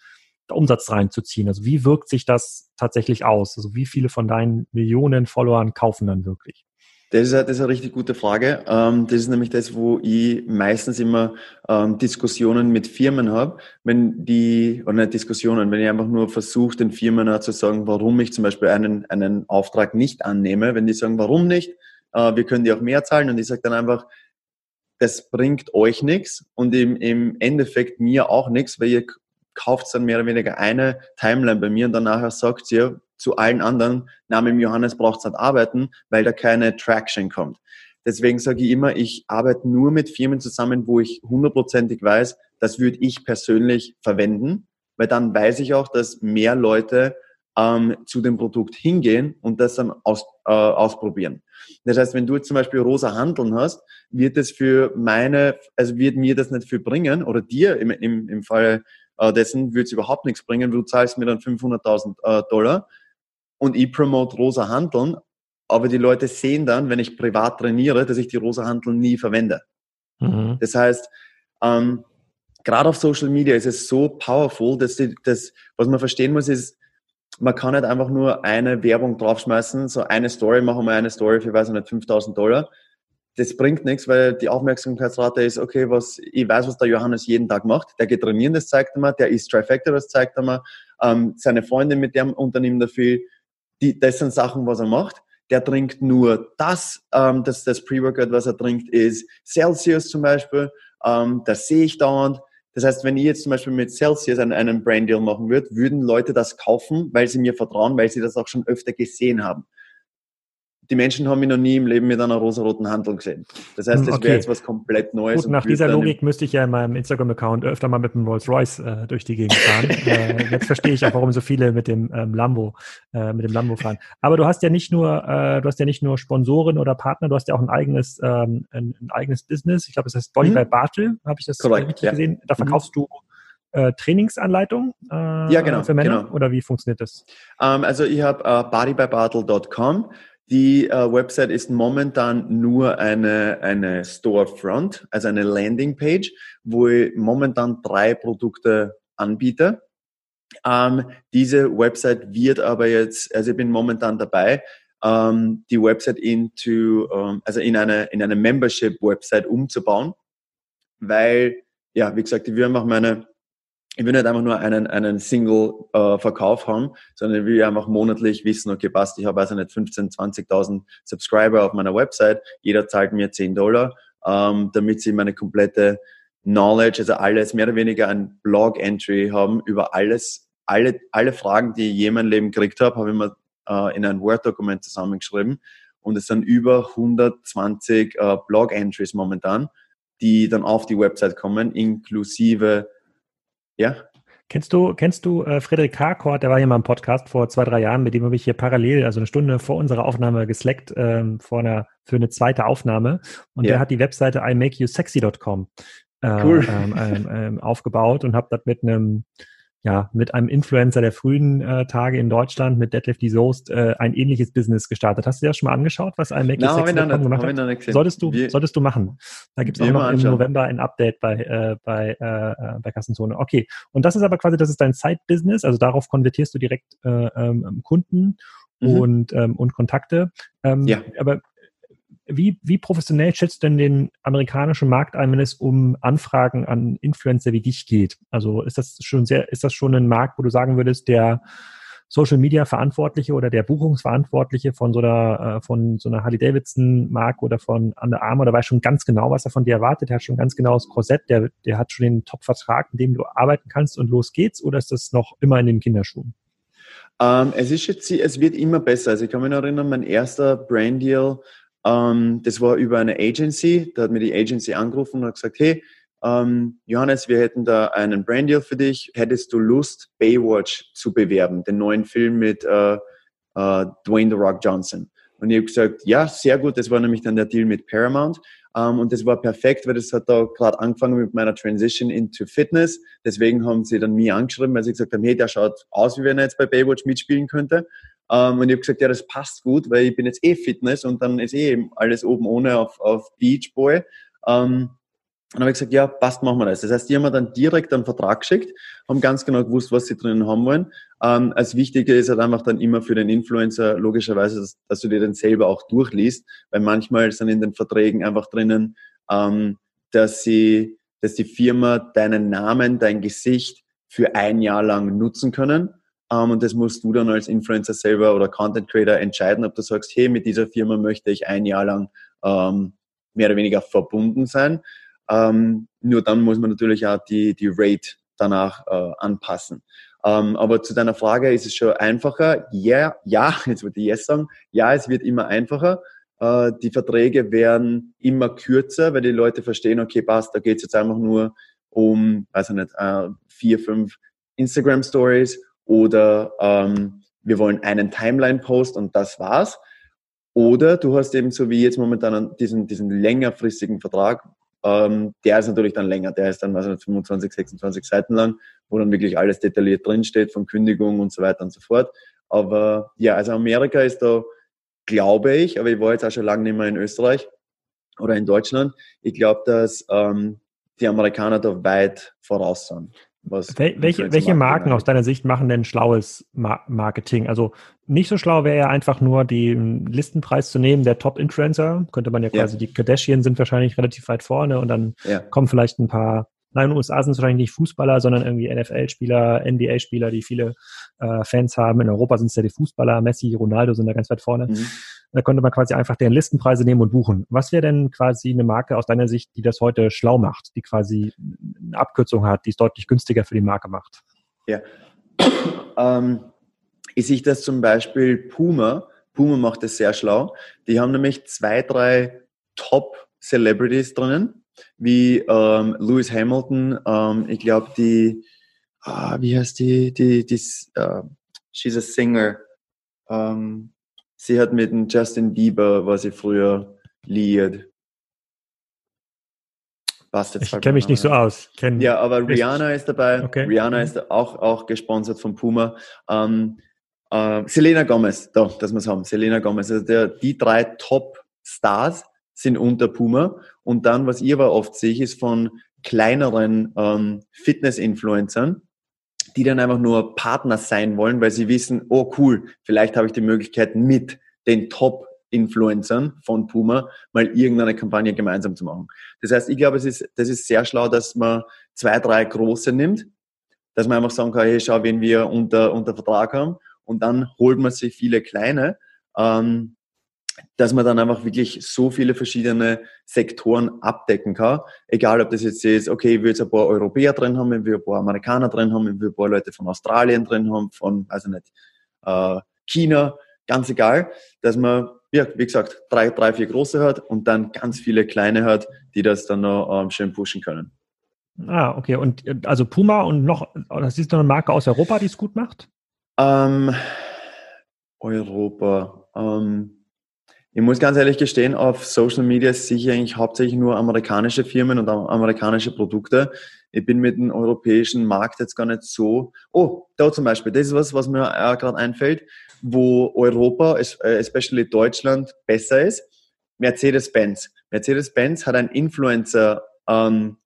Umsatz reinzuziehen? Also wie wirkt sich das tatsächlich aus? Also wie viele von deinen Millionen Followern kaufen dann wirklich? Das ist, eine, das ist eine richtig gute Frage. Ähm, das ist nämlich das, wo ich meistens immer ähm, Diskussionen mit Firmen habe. Wenn die, oder nicht Diskussionen, wenn ich einfach nur versuche, den Firmen zu sagen, warum ich zum Beispiel einen, einen Auftrag nicht annehme. Wenn die sagen, warum nicht, äh, wir können die auch mehr zahlen. Und ich sage dann einfach, das bringt euch nichts und im, im Endeffekt mir auch nichts, weil ihr kauft dann mehr oder weniger eine Timeline bei mir und dann nachher sagt ihr, zu allen anderen, Namen Johannes braucht nicht arbeiten, weil da keine Traction kommt. Deswegen sage ich immer, ich arbeite nur mit Firmen zusammen, wo ich hundertprozentig weiß, das würde ich persönlich verwenden, weil dann weiß ich auch, dass mehr Leute ähm, zu dem Produkt hingehen und das dann aus, äh, ausprobieren. Das heißt, wenn du jetzt zum Beispiel rosa Handeln hast, wird es für meine, also wird mir das nicht viel bringen oder dir im, im, im Fall äh, dessen wird es überhaupt nichts bringen. Du zahlst mir dann 500.000 äh, Dollar und ich promote rosa Handeln, aber die Leute sehen dann, wenn ich privat trainiere, dass ich die rosa Handeln nie verwende. Mhm. Das heißt, ähm, gerade auf Social Media ist es so powerful, dass die, das, was man verstehen muss, ist, man kann nicht einfach nur eine Werbung draufschmeißen, so eine Story, machen wir eine Story für, weiß ich nicht, 5000 Dollar. Das bringt nichts, weil die Aufmerksamkeitsrate ist, okay, was, ich weiß, was der Johannes jeden Tag macht. Der geht trainieren, das zeigt er mir, der ist Trifecta, das zeigt er mir, ähm, seine Freunde mit dem Unternehmen dafür, die, das sind Sachen, was er macht. Der trinkt nur das, ähm, das, das Pre-Workout, was er trinkt, ist Celsius zum Beispiel. Ähm, das sehe ich dauernd. Das heißt, wenn ich jetzt zum Beispiel mit Celsius einen, einen Brand Deal machen würde, würden Leute das kaufen, weil sie mir vertrauen, weil sie das auch schon öfter gesehen haben die Menschen haben mich noch nie im Leben mit einer rosaroten Handel gesehen. Das heißt, das okay. wäre jetzt was komplett Neues. Gut, nach dieser Logik müsste ich ja in meinem Instagram-Account öfter mal mit dem Rolls-Royce äh, durch die Gegend fahren. äh, jetzt verstehe ich auch, warum so viele mit dem ähm, Lambo, äh, mit dem Lambo fahren. Aber du hast ja nicht nur, äh, du hast ja nicht nur Sponsoren oder Partner, du hast ja auch ein eigenes, ähm, ein, ein eigenes Business. Ich glaube, es heißt Body mhm. by Bartel, habe ich das Correct, richtig ja. gesehen. Da mhm. verkaufst mhm. du äh, Trainingsanleitung äh, ja, genau, für Männer genau. oder wie funktioniert das? Um, ähm, also ich habe uh, bodybybartle.com. Die äh, Website ist momentan nur eine, eine Storefront, also eine Landingpage, wo ich momentan drei Produkte anbiete. Ähm, diese Website wird aber jetzt, also ich bin momentan dabei, ähm, die Website into, ähm, also in eine, in eine Membership-Website umzubauen, weil, ja, wie gesagt, ich will einfach meine, ich will nicht einfach nur einen, einen Single-Verkauf äh, haben, sondern ich will einfach monatlich wissen, okay, passt, ich habe also nicht 15, 20.000 Subscriber auf meiner Website, jeder zahlt mir 10 Dollar, ähm, damit sie meine komplette Knowledge, also alles mehr oder weniger ein Blog-Entry haben über alles, alle, alle Fragen, die ich je in meinem Leben gekriegt habe, habe ich mir äh, in ein Word-Dokument zusammengeschrieben. Und es sind über 120 äh, Blog-Entries momentan, die dann auf die Website kommen, inklusive ja. Kennst du, kennst du äh, Frederik Karkort, der war hier mal im Podcast vor zwei, drei Jahren, mit dem habe ich hier parallel, also eine Stunde vor unserer Aufnahme geslackt, ähm, vor einer, für eine zweite Aufnahme. Und ja. der hat die Webseite imakeyousexy.com äh, cool. ähm, ähm, ähm aufgebaut und habe das mit einem ja, mit einem Influencer der frühen äh, Tage in Deutschland, mit Deadlift die Soest, äh, ein ähnliches Business gestartet. Hast du dir das schon mal angeschaut, was ein Make no, gemacht hat? Solltest du, wir, solltest du machen. Da gibt es auch noch im November ein Update bei, äh, bei, äh, äh, bei Kassenzone. Okay. Und das ist aber quasi, das ist dein Side-Business, also darauf konvertierst du direkt äh, ähm, Kunden mhm. und, ähm, und Kontakte. Ähm, ja. Aber wie, wie professionell schätzt du denn den amerikanischen Markt ein, wenn es um Anfragen an Influencer wie dich geht? Also ist das schon sehr, ist das schon ein Markt, wo du sagen würdest, der Social Media Verantwortliche oder der Buchungsverantwortliche von so einer, äh, von so einer Harley Davidson Marke oder von Under Armour, der weiß schon ganz genau, was er von dir erwartet, der hat schon ganz genau das Korsett, der, der hat schon den Top-Vertrag, in dem du arbeiten kannst und los geht's, oder ist das noch immer in den Kinderschuhen? Ähm, es ist jetzt, es wird immer besser. Also ich kann mich noch erinnern, mein erster Brand Deal, ähm, das war über eine Agency. Da hat mir die Agency angerufen und hat gesagt, hey, ähm, Johannes, wir hätten da einen Brand Deal für dich. Hättest du Lust, Baywatch zu bewerben, den neuen Film mit äh, äh, Dwayne The Rock Johnson? Und ich habe gesagt, ja, sehr gut. Das war nämlich dann der Deal mit Paramount. Um, ähm, und das war perfekt, weil das hat da gerade angefangen mit meiner Transition into Fitness. Deswegen haben sie dann mich angeschrieben, weil sie gesagt haben, hey, der schaut aus, wie wenn er jetzt bei Baywatch mitspielen könnte. Ähm, und ich habe gesagt, ja, das passt gut, weil ich bin jetzt eh Fitness und dann ist eh alles oben ohne auf, auf Beach Boy. Ähm, und dann habe ich gesagt, ja, passt, machen wir das. Das heißt, die haben mir dann direkt einen Vertrag geschickt, haben ganz genau gewusst, was sie drinnen haben wollen. Ähm, als Wichtige ist halt einfach dann immer für den Influencer logischerweise, dass, dass, du dir den selber auch durchliest, weil manchmal sind in den Verträgen einfach drinnen, ähm, dass sie, dass die Firma deinen Namen, dein Gesicht für ein Jahr lang nutzen können. Um, ähm, und das musst du dann als Influencer selber oder Content Creator entscheiden, ob du sagst, hey, mit dieser Firma möchte ich ein Jahr lang ähm, mehr oder weniger verbunden sein. Ähm, nur dann muss man natürlich auch die, die Rate danach äh, anpassen. Aber zu deiner Frage ist es schon einfacher. Ja, ja, jetzt würde ich yes sagen. Ja, es wird immer einfacher. Äh, die Verträge werden immer kürzer, weil die Leute verstehen, okay, passt, da geht es jetzt einfach nur um, weiß ich nicht, äh, vier, fünf Instagram Stories oder ähm, wir wollen einen Timeline-Post und das war's. Oder du hast eben so wie jetzt momentan diesen, diesen längerfristigen Vertrag, ähm, der ist natürlich dann länger, der ist dann also 25, 26 Seiten lang, wo dann wirklich alles detailliert drinsteht, von Kündigung und so weiter und so fort. Aber ja, also Amerika ist da, glaube ich, aber ich war jetzt auch schon lange nicht mehr in Österreich oder in Deutschland. Ich glaube, dass ähm, die Amerikaner da weit voraus sind. Wel welche, welche Marken aus deiner Sicht machen denn schlaues Ma Marketing? Also nicht so schlau wäre ja einfach nur den Listenpreis zu nehmen, der Top-Influencer. Könnte man ja quasi, ja. die Kardashian sind wahrscheinlich relativ weit vorne und dann ja. kommen vielleicht ein paar Nein, in den USA sind es wahrscheinlich nicht Fußballer, sondern irgendwie NFL-Spieler, NBA-Spieler, die viele äh, Fans haben. In Europa sind es ja die Fußballer, Messi, Ronaldo sind da ganz weit vorne. Mhm. Da könnte man quasi einfach deren Listenpreise nehmen und buchen. Was wäre denn quasi eine Marke aus deiner Sicht, die das heute schlau macht, die quasi eine Abkürzung hat, die es deutlich günstiger für die Marke macht? Ja. ähm, ich sehe das zum Beispiel Puma. Puma macht das sehr schlau. Die haben nämlich zwei, drei Top-Celebrities drinnen wie ähm, Lewis Hamilton, ähm, ich glaube die, ah, wie heißt die, die, die uh, she's a singer. Ähm, sie hat mit dem Justin Bieber, was sie früher liiert. Jetzt ich kenne mich nicht so aus. Kenn ja, aber Rihanna ist dabei. Okay. Rihanna ist auch, auch gesponsert von Puma. Ähm, äh, Selena Gomez, da, dass wir es haben. Selena Gomez, also der, die drei Top-Stars sind unter Puma. Und dann, was ich aber oft sehe, ist von kleineren ähm, Fitness-Influencern, die dann einfach nur Partner sein wollen, weil sie wissen, oh cool, vielleicht habe ich die Möglichkeit mit den Top-Influencern von Puma mal irgendeine Kampagne gemeinsam zu machen. Das heißt, ich glaube, es ist, das ist sehr schlau, dass man zwei, drei große nimmt, dass man einfach sagen kann, hey, schau, wen wir unter, unter Vertrag haben und dann holt man sich viele kleine. Ähm, dass man dann einfach wirklich so viele verschiedene Sektoren abdecken kann. Egal, ob das jetzt ist, okay, ich will jetzt ein paar Europäer drin haben, ich will ein paar Amerikaner drin haben, ich will ein paar Leute von Australien drin haben, von, also nicht, äh, China, ganz egal, dass man, ja, wie gesagt, drei, drei, vier große hat und dann ganz viele kleine hat, die das dann noch ähm, schön pushen können. Ah, okay. Und also Puma und noch, das ist noch eine Marke aus Europa, die es gut macht? Ähm, Europa. Ähm, ich muss ganz ehrlich gestehen, auf Social Media sehe ich eigentlich hauptsächlich nur amerikanische Firmen und amerikanische Produkte. Ich bin mit dem europäischen Markt jetzt gar nicht so. Oh, da zum Beispiel, das ist was, was mir gerade einfällt, wo Europa, äh, especially Deutschland, besser ist. Mercedes-Benz. Mercedes-Benz hat ein Influencer ähm,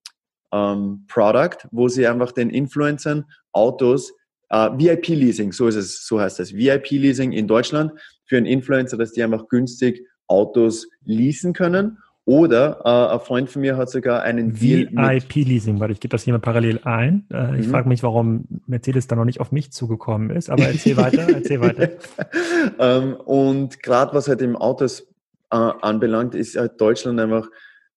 ähm, Product, wo sie einfach den Influencern Autos Uh, äh, VIP-Leasing, so ist es, so heißt es. VIP-Leasing in Deutschland für einen Influencer, dass die einfach günstig Autos leasen können. Oder äh, ein Freund von mir hat sogar einen VIP-Leasing, weil ich gebe das hier mal parallel ein. Äh, ich mhm. frage mich, warum Mercedes da noch nicht auf mich zugekommen ist, aber erzähl weiter, erzähl weiter. ähm, und gerade was halt im Autos äh, anbelangt, ist halt Deutschland einfach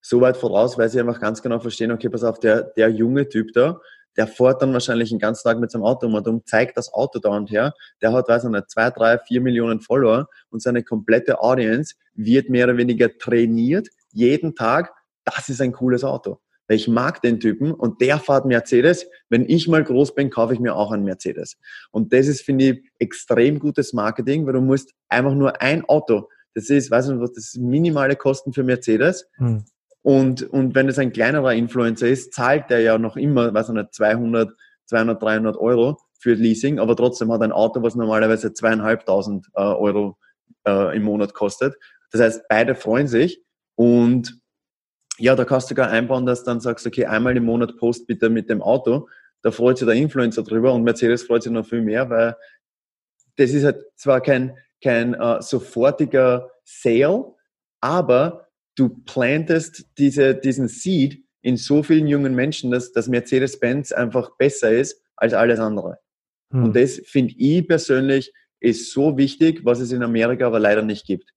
so weit voraus, weil sie einfach ganz genau verstehen, okay, pass auf, der, der junge Typ da, der fährt dann wahrscheinlich den ganzen Tag mit seinem Auto um und um, zeigt das Auto da und her. Der hat, weiß ich nicht, zwei, drei, vier Millionen Follower und seine komplette Audience wird mehr oder weniger trainiert, jeden Tag. Das ist ein cooles Auto. Ich mag den Typen und der fährt Mercedes. Wenn ich mal groß bin, kaufe ich mir auch einen Mercedes. Und das ist, finde ich, extrem gutes Marketing, weil du musst einfach nur ein Auto, das ist, weiß nicht was, das ist minimale Kosten für Mercedes. Hm. Und, und wenn es ein kleinerer Influencer ist, zahlt der ja noch immer, weiß nicht, 200, 200, 300 Euro für Leasing, aber trotzdem hat ein Auto, was normalerweise zweieinhalbtausend äh, Euro äh, im Monat kostet. Das heißt, beide freuen sich und ja, da kannst du sogar einbauen, dass dann sagst, okay, einmal im Monat post bitte mit dem Auto. Da freut sich der Influencer drüber und Mercedes freut sich noch viel mehr, weil das ist halt zwar kein, kein uh, sofortiger Sale, aber du plantest diese, diesen Seed in so vielen jungen Menschen, dass, dass Mercedes-Benz einfach besser ist als alles andere. Hm. Und das finde ich persönlich ist so wichtig, was es in Amerika aber leider nicht gibt.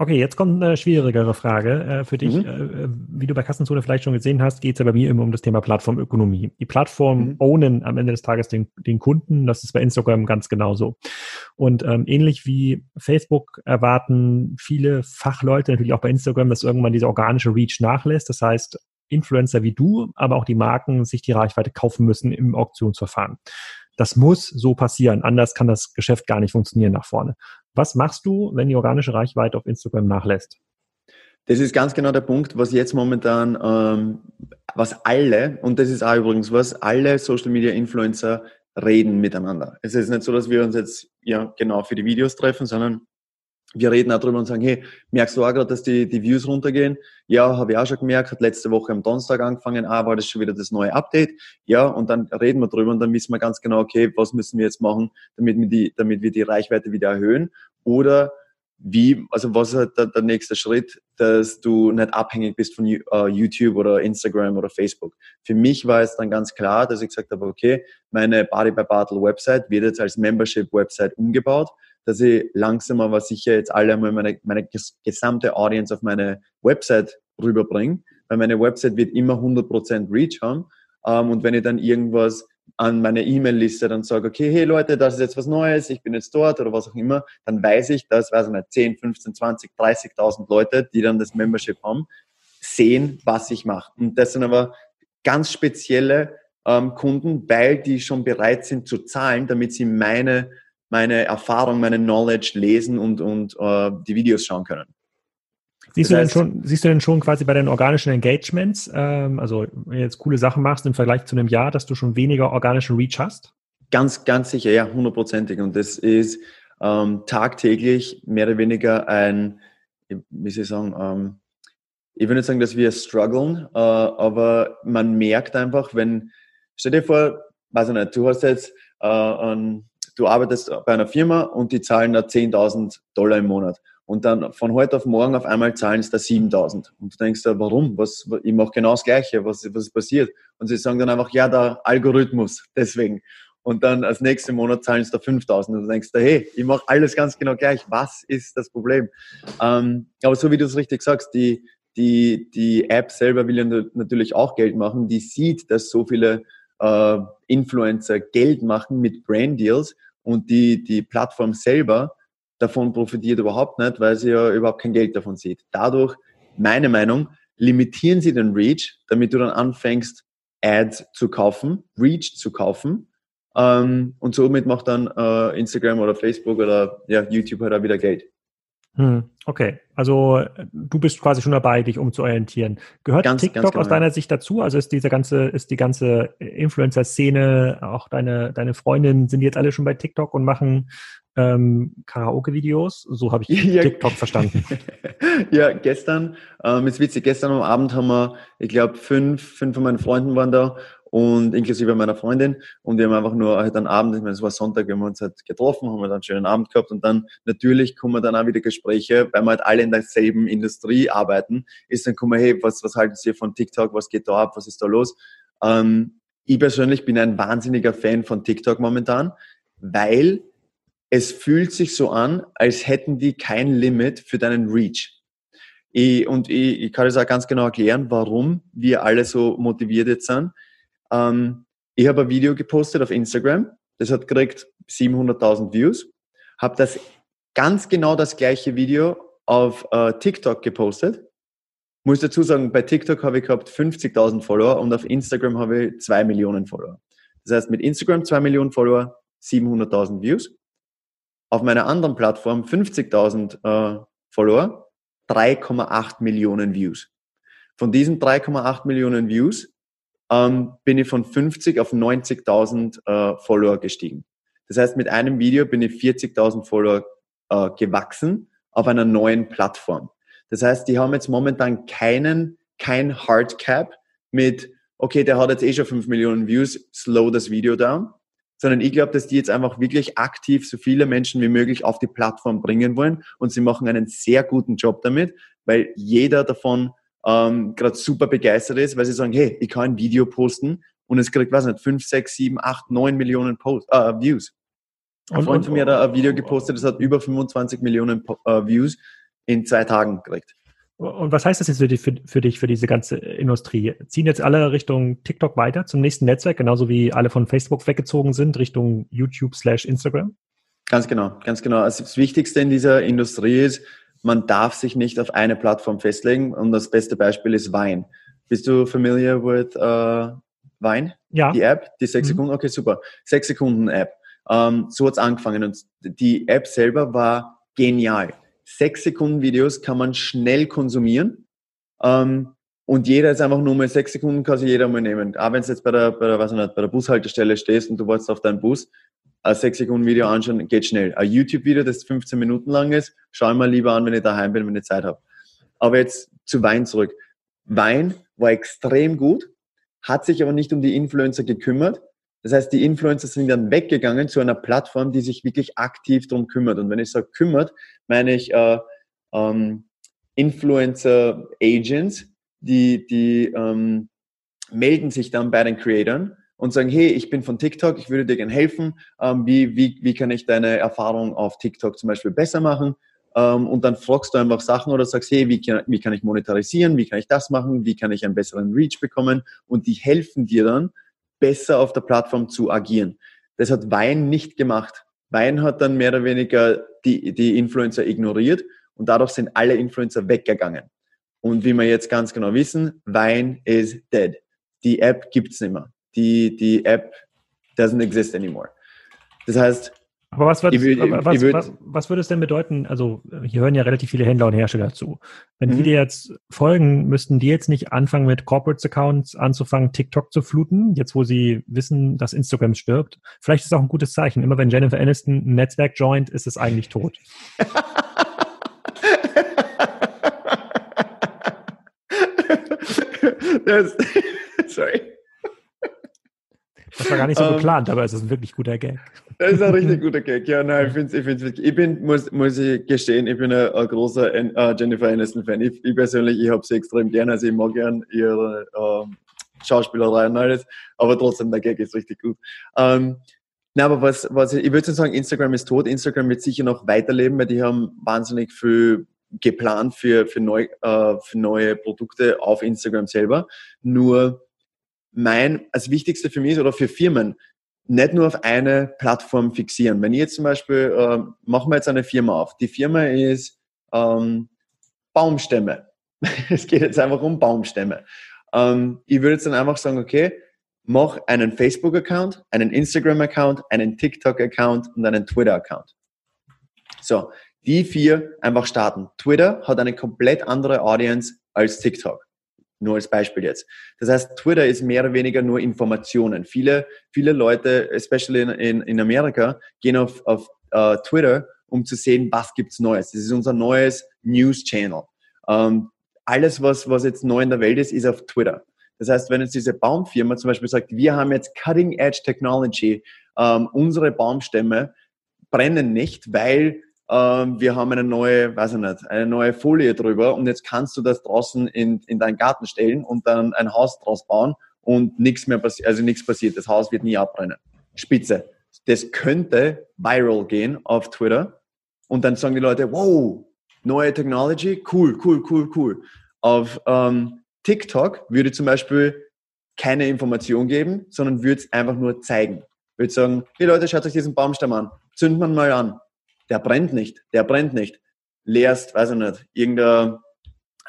Okay, jetzt kommt eine schwierigere Frage äh, für dich. Mhm. Äh, wie du bei Kassenzone vielleicht schon gesehen hast, geht es ja bei mir immer um das Thema Plattformökonomie. Die Plattformen mhm. ownen am Ende des Tages den, den Kunden. Das ist bei Instagram ganz genauso. Und ähm, ähnlich wie Facebook erwarten viele Fachleute natürlich auch bei Instagram, dass irgendwann diese organische Reach nachlässt. Das heißt, Influencer wie du, aber auch die Marken sich die Reichweite kaufen müssen im Auktionsverfahren. Das muss so passieren. Anders kann das Geschäft gar nicht funktionieren nach vorne. Was machst du, wenn die organische Reichweite auf Instagram nachlässt? Das ist ganz genau der Punkt, was jetzt momentan, ähm, was alle, und das ist auch übrigens was, alle Social Media Influencer reden miteinander. Es ist nicht so, dass wir uns jetzt ja genau für die Videos treffen, sondern wir reden auch drüber und sagen, hey, merkst du auch gerade, dass die, die Views runtergehen? Ja, habe ich auch schon gemerkt, hat letzte Woche am Donnerstag angefangen, ah, war das schon wieder das neue Update? Ja, und dann reden wir drüber und dann wissen wir ganz genau, okay, was müssen wir jetzt machen, damit wir die, damit wir die Reichweite wieder erhöhen? Oder wie, also was ist halt der, der nächste Schritt, dass du nicht abhängig bist von uh, YouTube oder Instagram oder Facebook. Für mich war es dann ganz klar, dass ich gesagt habe, okay, meine Body by Battle Website wird jetzt als Membership Website umgebaut dass ich langsam aber sicher jetzt alle einmal meine, meine gesamte Audience auf meine Website rüberbringe, weil meine Website wird immer 100% Reach haben. Ähm, und wenn ich dann irgendwas an meine E-Mail-Liste dann sage, okay, hey Leute, das ist jetzt was Neues, ich bin jetzt dort oder was auch immer, dann weiß ich, dass, weiß ich nicht, 10, 15, 20, 30.000 Leute, die dann das Membership haben, sehen, was ich mache. Und das sind aber ganz spezielle ähm, Kunden, weil die schon bereit sind zu zahlen, damit sie meine meine Erfahrung, meine Knowledge lesen und, und uh, die Videos schauen können. Siehst, das heißt, du denn schon, siehst du denn schon quasi bei den organischen Engagements, ähm, also wenn du jetzt coole Sachen machst im Vergleich zu einem Jahr, dass du schon weniger organischen Reach hast? Ganz, ganz sicher, ja, hundertprozentig. Und das ist ähm, tagtäglich mehr oder weniger ein, wie soll ich sagen, ähm, ich will nicht sagen, dass wir strugglen, äh, aber man merkt einfach, wenn, stell dir vor, weiß ich nicht, du hast jetzt äh, ein du arbeitest bei einer Firma und die zahlen da 10.000 Dollar im Monat. Und dann von heute auf morgen auf einmal zahlen sie da 7.000. Und du denkst da, warum? Was, ich mache genau das Gleiche. Was, was ist passiert? Und sie sagen dann einfach, ja, der Algorithmus, deswegen. Und dann als nächsten Monat zahlen sie da 5.000. Und du denkst da, hey, ich mache alles ganz genau gleich. Was ist das Problem? Ähm, aber so wie du es richtig sagst, die, die, die App selber will ja natürlich auch Geld machen. Die sieht, dass so viele äh, Influencer Geld machen mit Brand Deals und die, die Plattform selber davon profitiert überhaupt nicht, weil sie ja überhaupt kein Geld davon sieht. Dadurch, meine Meinung, limitieren sie den Reach, damit du dann anfängst, Ads zu kaufen, Reach zu kaufen. Ähm, und somit macht dann äh, Instagram oder Facebook oder ja, YouTube halt auch wieder Geld. Hm, okay, also du bist quasi schon dabei, dich umzuorientieren. Gehört ganz, TikTok ganz genau, aus deiner ja. Sicht dazu? Also ist diese ganze, ist die ganze Influencer-Szene, auch deine, deine Freundinnen, sind jetzt alle schon bei TikTok und machen ähm, Karaoke-Videos? So habe ich ja. TikTok verstanden. ja, gestern, ähm, ist witzig, gestern am Abend haben wir, ich glaube, fünf, fünf von meinen Freunden waren da und inklusive meiner Freundin. Und wir haben einfach nur halt einen Abend, ich meine, es war Sonntag, wir haben uns halt getroffen, haben wir dann einen schönen Abend gehabt und dann natürlich kommen dann auch wieder Gespräche, weil wir halt alle in derselben Industrie arbeiten, ist dann kommen, hey, was, was halten Sie von TikTok, was geht da ab, was ist da los? Ähm, ich persönlich bin ein wahnsinniger Fan von TikTok momentan, weil es fühlt sich so an, als hätten die kein Limit für deinen Reach. Ich, und ich, ich kann das auch ganz genau erklären, warum wir alle so motiviert jetzt sind ähm, ich habe ein Video gepostet auf Instagram, das hat gekriegt 700.000 Views, habe das ganz genau das gleiche Video auf äh, TikTok gepostet. Muss dazu sagen, bei TikTok habe ich gehabt 50.000 Follower und auf Instagram habe ich 2 Millionen Follower. Das heißt, mit Instagram 2 Millionen Follower, 700.000 Views. Auf meiner anderen Plattform 50.000 äh, Follower, 3,8 Millionen Views. Von diesen 3,8 Millionen Views ähm, bin ich von 50 auf 90.000 äh, Follower gestiegen. Das heißt, mit einem Video bin ich 40.000 Follower äh, gewachsen auf einer neuen Plattform. Das heißt, die haben jetzt momentan keinen, kein Hardcap mit, okay, der hat jetzt eh schon 5 Millionen Views, slow das Video down, sondern ich glaube, dass die jetzt einfach wirklich aktiv so viele Menschen wie möglich auf die Plattform bringen wollen und sie machen einen sehr guten Job damit, weil jeder davon ähm, gerade super begeistert ist, weil sie sagen, hey, ich kann ein Video posten und es kriegt, weiß nicht, 5, 6, 7, 8, 9 Millionen Post, äh, Views. Ein Freund von mir hat ein Video gepostet, das hat über 25 Millionen äh, Views in zwei Tagen gekriegt. Und was heißt das jetzt für, dich, für, für dich, für diese ganze Industrie? Ziehen jetzt alle Richtung TikTok weiter zum nächsten Netzwerk, genauso wie alle von Facebook weggezogen sind, Richtung YouTube slash Instagram? Ganz genau, ganz genau. Also das Wichtigste in dieser Industrie ist, man darf sich nicht auf eine Plattform festlegen. Und das beste Beispiel ist Wein. Bist du familiar with uh, Wein? Ja. Die App, die sechs mhm. Sekunden, okay, super. Sechs Sekunden App. Ähm, so hat's angefangen und die App selber war genial. Sechs Sekunden Videos kann man schnell konsumieren ähm, und jeder ist einfach nur mal sechs Sekunden kann sich jeder mal nehmen. Auch wenn du jetzt bei der, bei der, was nicht, bei der Bushaltestelle stehst und du wartest auf deinen Bus, ein sechs Sekunden Video anschauen, geht schnell. Ein YouTube-Video, das 15 Minuten lang ist, schau ich mal lieber an, wenn ich daheim bin, wenn ich Zeit habe. Aber jetzt zu Wein zurück. Wein war extrem gut, hat sich aber nicht um die Influencer gekümmert. Das heißt, die Influencer sind dann weggegangen zu einer Plattform, die sich wirklich aktiv darum kümmert. Und wenn ich sage kümmert, meine ich äh, ähm, Influencer-Agents, die, die ähm, melden sich dann bei den Creatoren und sagen, hey, ich bin von TikTok, ich würde dir gerne helfen. Ähm, wie, wie, wie kann ich deine Erfahrung auf TikTok zum Beispiel besser machen? Ähm, und dann fragst du einfach Sachen oder sagst, hey, wie kann, wie kann ich monetarisieren? Wie kann ich das machen? Wie kann ich einen besseren Reach bekommen? Und die helfen dir dann, besser auf der Plattform zu agieren. Das hat Wein nicht gemacht. Wein hat dann mehr oder weniger die, die Influencer ignoriert und dadurch sind alle Influencer weggegangen. Und wie wir jetzt ganz genau wissen, Wein is dead. Die App gibt's nicht mehr. Die, die App doesn't exist anymore. Das heißt, aber was, würd, würd, was, würd, was, was, würde es denn bedeuten? Also, hier hören ja relativ viele Händler und Hersteller zu. Wenn mhm. die dir jetzt folgen, müssten die jetzt nicht anfangen, mit Corporate Accounts anzufangen, TikTok zu fluten, jetzt wo sie wissen, dass Instagram stirbt? Vielleicht ist es auch ein gutes Zeichen. Immer wenn Jennifer Aniston ein Netzwerk joint, ist es eigentlich tot. sorry. Das war gar nicht so ähm, geplant, aber es ist ein wirklich guter Gag. Das ist ein richtig guter Gag. Ja, nein, ich finde es ich find's wirklich. Ich bin, muss, muss ich gestehen, ich bin ein, ein großer uh, Jennifer Aniston-Fan. Ich, ich, persönlich, ich habe sie extrem gerne. Also ich mag gerne ihre uh, Schauspielerei und alles. Aber trotzdem, der Gag ist richtig gut. Ähm, na, aber was, was ich, ich würde sagen, Instagram ist tot. Instagram wird sicher noch weiterleben, weil die haben wahnsinnig viel geplant für, für, neu, uh, für neue Produkte auf Instagram selber. Nur mein, als Wichtigste für mich oder für Firmen, nicht nur auf eine Plattform fixieren. Wenn ich jetzt zum Beispiel, äh, machen wir jetzt eine Firma auf. Die Firma ist ähm, Baumstämme. es geht jetzt einfach um Baumstämme. Ähm, ich würde jetzt dann einfach sagen, okay, mach einen Facebook-Account, einen Instagram-Account, einen TikTok-Account und einen Twitter-Account. So, die vier einfach starten. Twitter hat eine komplett andere Audience als TikTok. Nur als Beispiel jetzt. Das heißt, Twitter ist mehr oder weniger nur Informationen. Viele, viele Leute, especially in, in, in Amerika, gehen auf, auf uh, Twitter, um zu sehen, was gibt's Neues. Das ist unser neues News-Channel. Ähm, alles, was, was jetzt neu in der Welt ist, ist auf Twitter. Das heißt, wenn jetzt diese Baumfirma zum Beispiel sagt, wir haben jetzt Cutting-Edge Technology, ähm, unsere Baumstämme brennen nicht, weil wir haben eine neue, weiß ich nicht, eine neue Folie drüber und jetzt kannst du das draußen in, in deinen Garten stellen und dann ein Haus draus bauen und nichts mehr passiert, also nichts passiert. Das Haus wird nie abbrennen. Spitze. Das könnte viral gehen auf Twitter und dann sagen die Leute, wow, neue Technology, cool, cool, cool, cool. Auf ähm, TikTok würde zum Beispiel keine Information geben, sondern würde es einfach nur zeigen. Würde sagen, hey Leute, schaut euch diesen Baumstamm an, zündet man mal an. Der brennt nicht, der brennt nicht. Leerst, weiß ich nicht, irgendein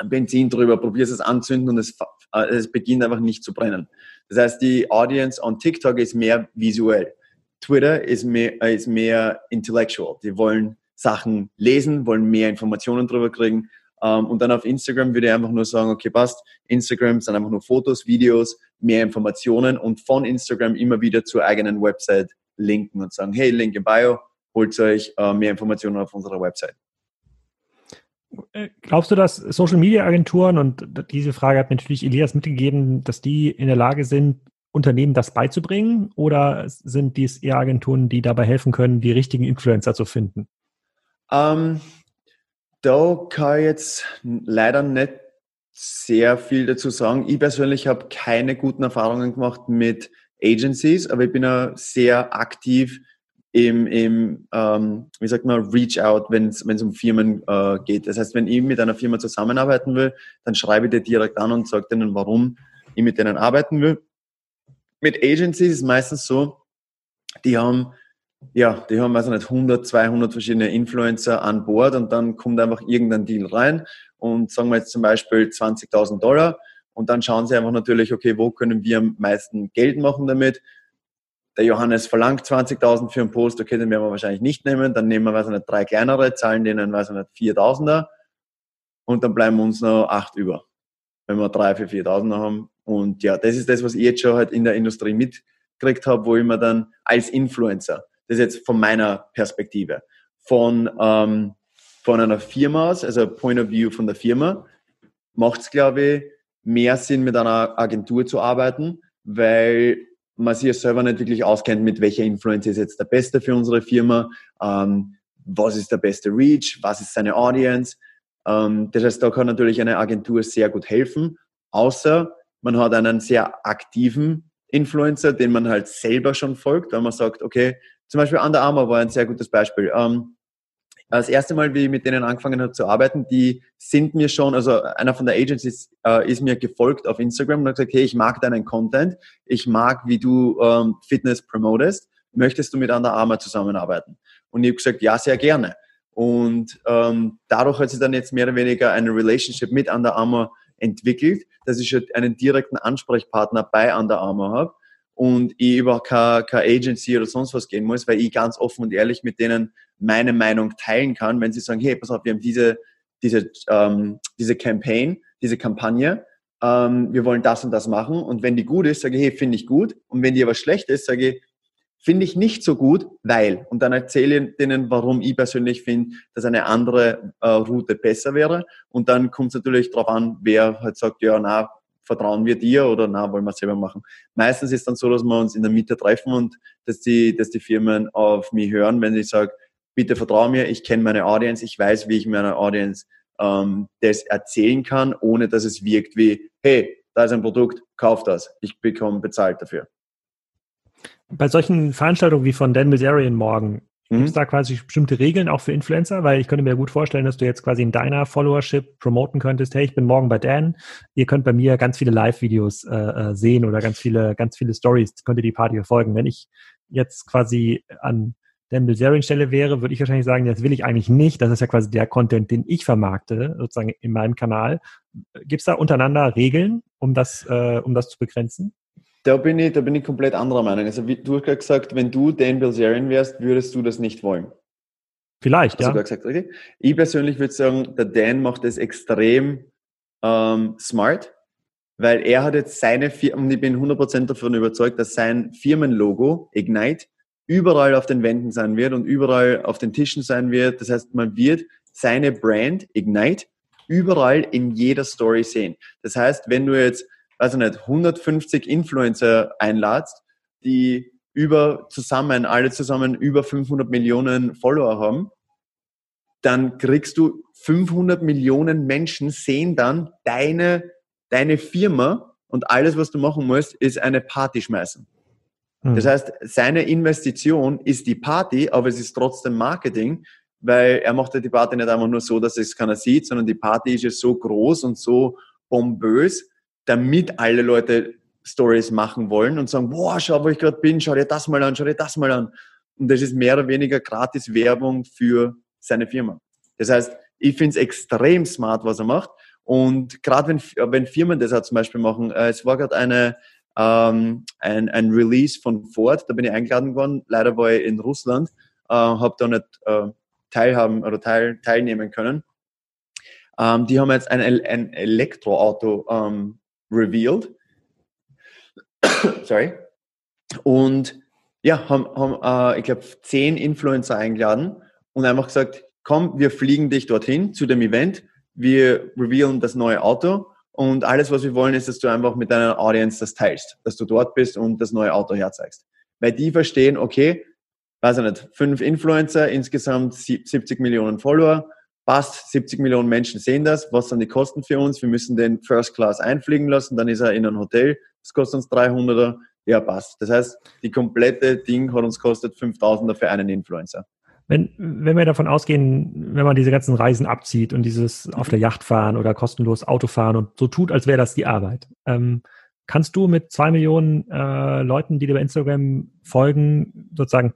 Benzin drüber, probierst es anzünden und es, äh, es beginnt einfach nicht zu brennen. Das heißt, die Audience on TikTok ist mehr visuell. Twitter ist mehr, äh, ist mehr intellectual. Die wollen Sachen lesen, wollen mehr Informationen drüber kriegen. Ähm, und dann auf Instagram würde ich einfach nur sagen, okay, passt. Instagram sind einfach nur Fotos, Videos, mehr Informationen und von Instagram immer wieder zur eigenen Website linken und sagen, hey, Link in Bio, holt euch uh, mehr Informationen auf unserer Website. Äh, glaubst du, dass Social Media Agenturen, und diese Frage hat natürlich Elias mitgegeben, dass die in der Lage sind, Unternehmen das beizubringen? Oder sind dies eher Agenturen, die dabei helfen können, die richtigen Influencer zu finden? Ähm, da kann ich jetzt leider nicht sehr viel dazu sagen. Ich persönlich habe keine guten Erfahrungen gemacht mit Agencies, aber ich bin ja sehr aktiv im, im ähm, wie sagt man, Reach Out, wenn es um Firmen äh, geht. Das heißt, wenn ich mit einer Firma zusammenarbeiten will, dann schreibe ich dir direkt an und sage denen, warum ich mit denen arbeiten will. Mit Agencies ist es meistens so, die haben, ja, die haben, weiß ich nicht, 100, 200 verschiedene Influencer an Bord und dann kommt einfach irgendein Deal rein und sagen wir jetzt zum Beispiel 20.000 Dollar und dann schauen sie einfach natürlich, okay, wo können wir am meisten Geld machen damit der Johannes verlangt 20.000 für einen Post, okay, den werden wir wahrscheinlich nicht nehmen, dann nehmen wir, weiß ich nicht, drei kleinere, zahlen denen, weiß ich nicht, 4.000er und dann bleiben uns noch acht über, wenn wir drei für 4.000er haben. Und ja, das ist das, was ich jetzt schon halt in der Industrie mitgekriegt habe, wo ich mir dann als Influencer, das ist jetzt von meiner Perspektive, von, ähm, von einer Firma aus, also Point of View von der Firma, macht es, glaube ich, mehr Sinn, mit einer Agentur zu arbeiten, weil man sich ja selber nicht wirklich auskennt, mit welcher Influencer ist jetzt der beste für unsere Firma, ähm, was ist der beste Reach, was ist seine Audience. Ähm, das heißt, da kann natürlich eine Agentur sehr gut helfen, außer man hat einen sehr aktiven Influencer, den man halt selber schon folgt, weil man sagt, okay, zum Beispiel Under Armour war ein sehr gutes Beispiel. Ähm, das erste Mal, wie ich mit denen angefangen habe zu arbeiten, die sind mir schon, also einer von der Agencies äh, ist mir gefolgt auf Instagram und hat gesagt, hey, ich mag deinen Content, ich mag, wie du ähm, Fitness promotest, möchtest du mit Under Armour zusammenarbeiten? Und ich habe gesagt, ja, sehr gerne. Und ähm, dadurch hat sich dann jetzt mehr oder weniger eine Relationship mit Under Armour entwickelt, dass ich schon einen direkten Ansprechpartner bei Under Armour habe und ich über keine, keine Agency oder sonst was gehen muss, weil ich ganz offen und ehrlich mit denen meine Meinung teilen kann, wenn sie sagen, hey, pass auf, wir haben diese, diese, ähm, diese Campaign, diese Kampagne, ähm, wir wollen das und das machen und wenn die gut ist, sage ich, hey, finde ich gut und wenn die aber schlecht ist, sage ich, finde ich nicht so gut, weil. Und dann erzähle ich denen, warum ich persönlich finde, dass eine andere äh, Route besser wäre. Und dann kommt es natürlich darauf an, wer halt sagt, ja, na, vertrauen wir dir oder na, wollen wir es selber machen. Meistens ist dann so, dass wir uns in der Mitte treffen und dass die, dass die Firmen auf mich hören, wenn ich sage, bitte vertraue mir, ich kenne meine Audience, ich weiß, wie ich meiner Audience ähm, das erzählen kann, ohne dass es wirkt wie, hey, da ist ein Produkt, kauf das, ich bekomme bezahlt dafür. Bei solchen Veranstaltungen wie von Dan Bilzerian morgen. Gibt es da quasi bestimmte Regeln auch für Influencer? Weil ich könnte mir gut vorstellen, dass du jetzt quasi in deiner Followership promoten könntest, hey, ich bin morgen bei Dan, ihr könnt bei mir ganz viele Live-Videos äh, äh sehen oder ganz viele, ganz viele Stories, könnt ihr die Party verfolgen. Wenn ich jetzt quasi an Dan Bilzerian Stelle wäre, würde ich wahrscheinlich sagen, das will ich eigentlich nicht. Das ist ja quasi der Content, den ich vermarkte, sozusagen in meinem Kanal. Gibt es da untereinander Regeln, um das, äh, um das zu begrenzen? Da bin ich, da bin ich komplett anderer Meinung. Also wie du hast gerade gesagt, wenn du Dan Bilzerian wärst, würdest du das nicht wollen. Vielleicht, hast ja. Du gesagt, okay? Ich persönlich würde sagen, der Dan macht das extrem ähm, smart, weil er hat jetzt seine Firma, und ich bin 100% davon überzeugt, dass sein Firmenlogo, Ignite, überall auf den Wänden sein wird und überall auf den Tischen sein wird. Das heißt, man wird seine Brand Ignite überall in jeder Story sehen. Das heißt, wenn du jetzt, weiß ich nicht, 150 Influencer einladst, die über zusammen, alle zusammen über 500 Millionen Follower haben, dann kriegst du 500 Millionen Menschen sehen dann deine, deine Firma und alles, was du machen musst, ist eine Party schmeißen. Das hm. heißt, seine Investition ist die Party, aber es ist trotzdem Marketing, weil er macht ja die Party nicht einfach nur so, dass es keiner sieht, sondern die Party ist ja so groß und so bombös, damit alle Leute Stories machen wollen und sagen, boah, schau, wo ich gerade bin, schau dir das mal an, schau dir das mal an. Und das ist mehr oder weniger gratis Werbung für seine Firma. Das heißt, ich finde es extrem smart, was er macht. Und gerade wenn, wenn Firmen das auch zum Beispiel machen, äh, es war gerade eine, ähm, ein, ein Release von Ford, da bin ich eingeladen worden. Leider war ich in Russland, äh, habe da nicht äh, teilhaben oder teil, teilnehmen können. Ähm, die haben jetzt ein, ein Elektroauto ähm, revealed. Sorry. Und ja, haben, haben äh, ich glaube, zehn Influencer eingeladen und einfach gesagt, komm, wir fliegen dich dorthin zu dem Event, wir revealen das neue Auto und alles, was wir wollen, ist, dass du einfach mit deiner Audience das teilst, dass du dort bist und das neue Auto herzeigst. Weil die verstehen, okay, weiß ich nicht, fünf Influencer, insgesamt 70 Millionen Follower, passt, 70 Millionen Menschen sehen das, was sind die Kosten für uns? Wir müssen den First Class einfliegen lassen, dann ist er in ein Hotel, das kostet uns 300er, ja passt. Das heißt, die komplette Ding hat uns kostet 5000er für einen Influencer. Wenn, wenn wir davon ausgehen, wenn man diese ganzen Reisen abzieht und dieses auf der Yacht fahren oder kostenlos Auto fahren und so tut, als wäre das die Arbeit, ähm, kannst du mit zwei Millionen äh, Leuten, die dir bei Instagram folgen, sozusagen,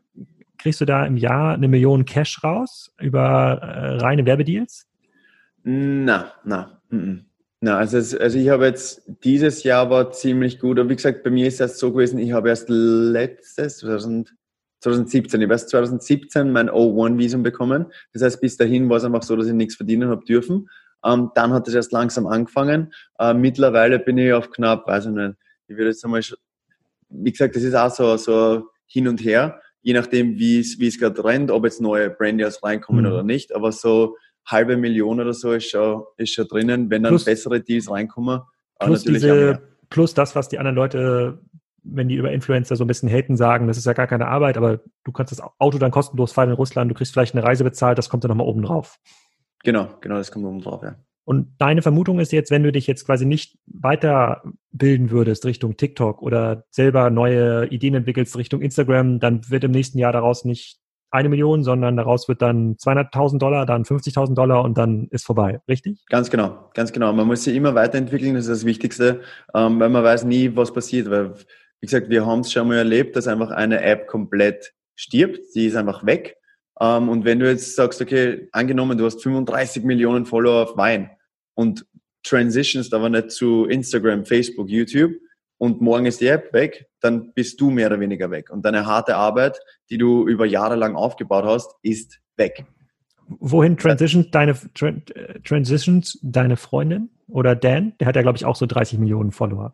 kriegst du da im Jahr eine Million Cash raus über äh, reine Werbedeals? Na, na, na, also, also ich habe jetzt dieses Jahr war ziemlich gut und wie gesagt, bei mir ist das so gewesen, ich habe erst letztes 2000 2017. Ich habe erst 2017 mein O1-Visum bekommen. Das heißt, bis dahin war es einfach so, dass ich nichts verdienen habe dürfen. Ähm, dann hat es erst langsam angefangen. Äh, mittlerweile bin ich auf knapp, weiß ich nicht, ich würde jetzt einmal, wie gesagt, das ist auch so, so hin und her, je nachdem, wie es, wie es gerade rennt, ob jetzt neue Brandias reinkommen mhm. oder nicht. Aber so halbe Million oder so ist schon, ist schon drinnen. Wenn dann plus, bessere Deals reinkommen, plus diese, Plus das, was die anderen Leute wenn die über Influencer so ein bisschen haten, sagen, das ist ja gar keine Arbeit, aber du kannst das Auto dann kostenlos fahren in Russland, du kriegst vielleicht eine Reise bezahlt, das kommt dann nochmal oben drauf. Genau, genau, das kommt oben drauf, ja. Und deine Vermutung ist jetzt, wenn du dich jetzt quasi nicht weiterbilden würdest Richtung TikTok oder selber neue Ideen entwickelst Richtung Instagram, dann wird im nächsten Jahr daraus nicht eine Million, sondern daraus wird dann 200.000 Dollar, dann 50.000 Dollar und dann ist vorbei, richtig? Ganz genau, ganz genau. Man muss sich immer weiterentwickeln, das ist das Wichtigste, ähm, weil man weiß nie, was passiert, weil wie gesagt, wir haben es schon mal erlebt, dass einfach eine App komplett stirbt, die ist einfach weg. Ähm, und wenn du jetzt sagst, okay, angenommen, du hast 35 Millionen Follower auf Wein und transitionst aber nicht zu Instagram, Facebook, YouTube und morgen ist die App weg, dann bist du mehr oder weniger weg. Und deine harte Arbeit, die du über Jahre lang aufgebaut hast, ist weg. Wohin transitions deine, transitions deine Freundin oder Dan? Der hat ja, glaube ich, auch so 30 Millionen Follower.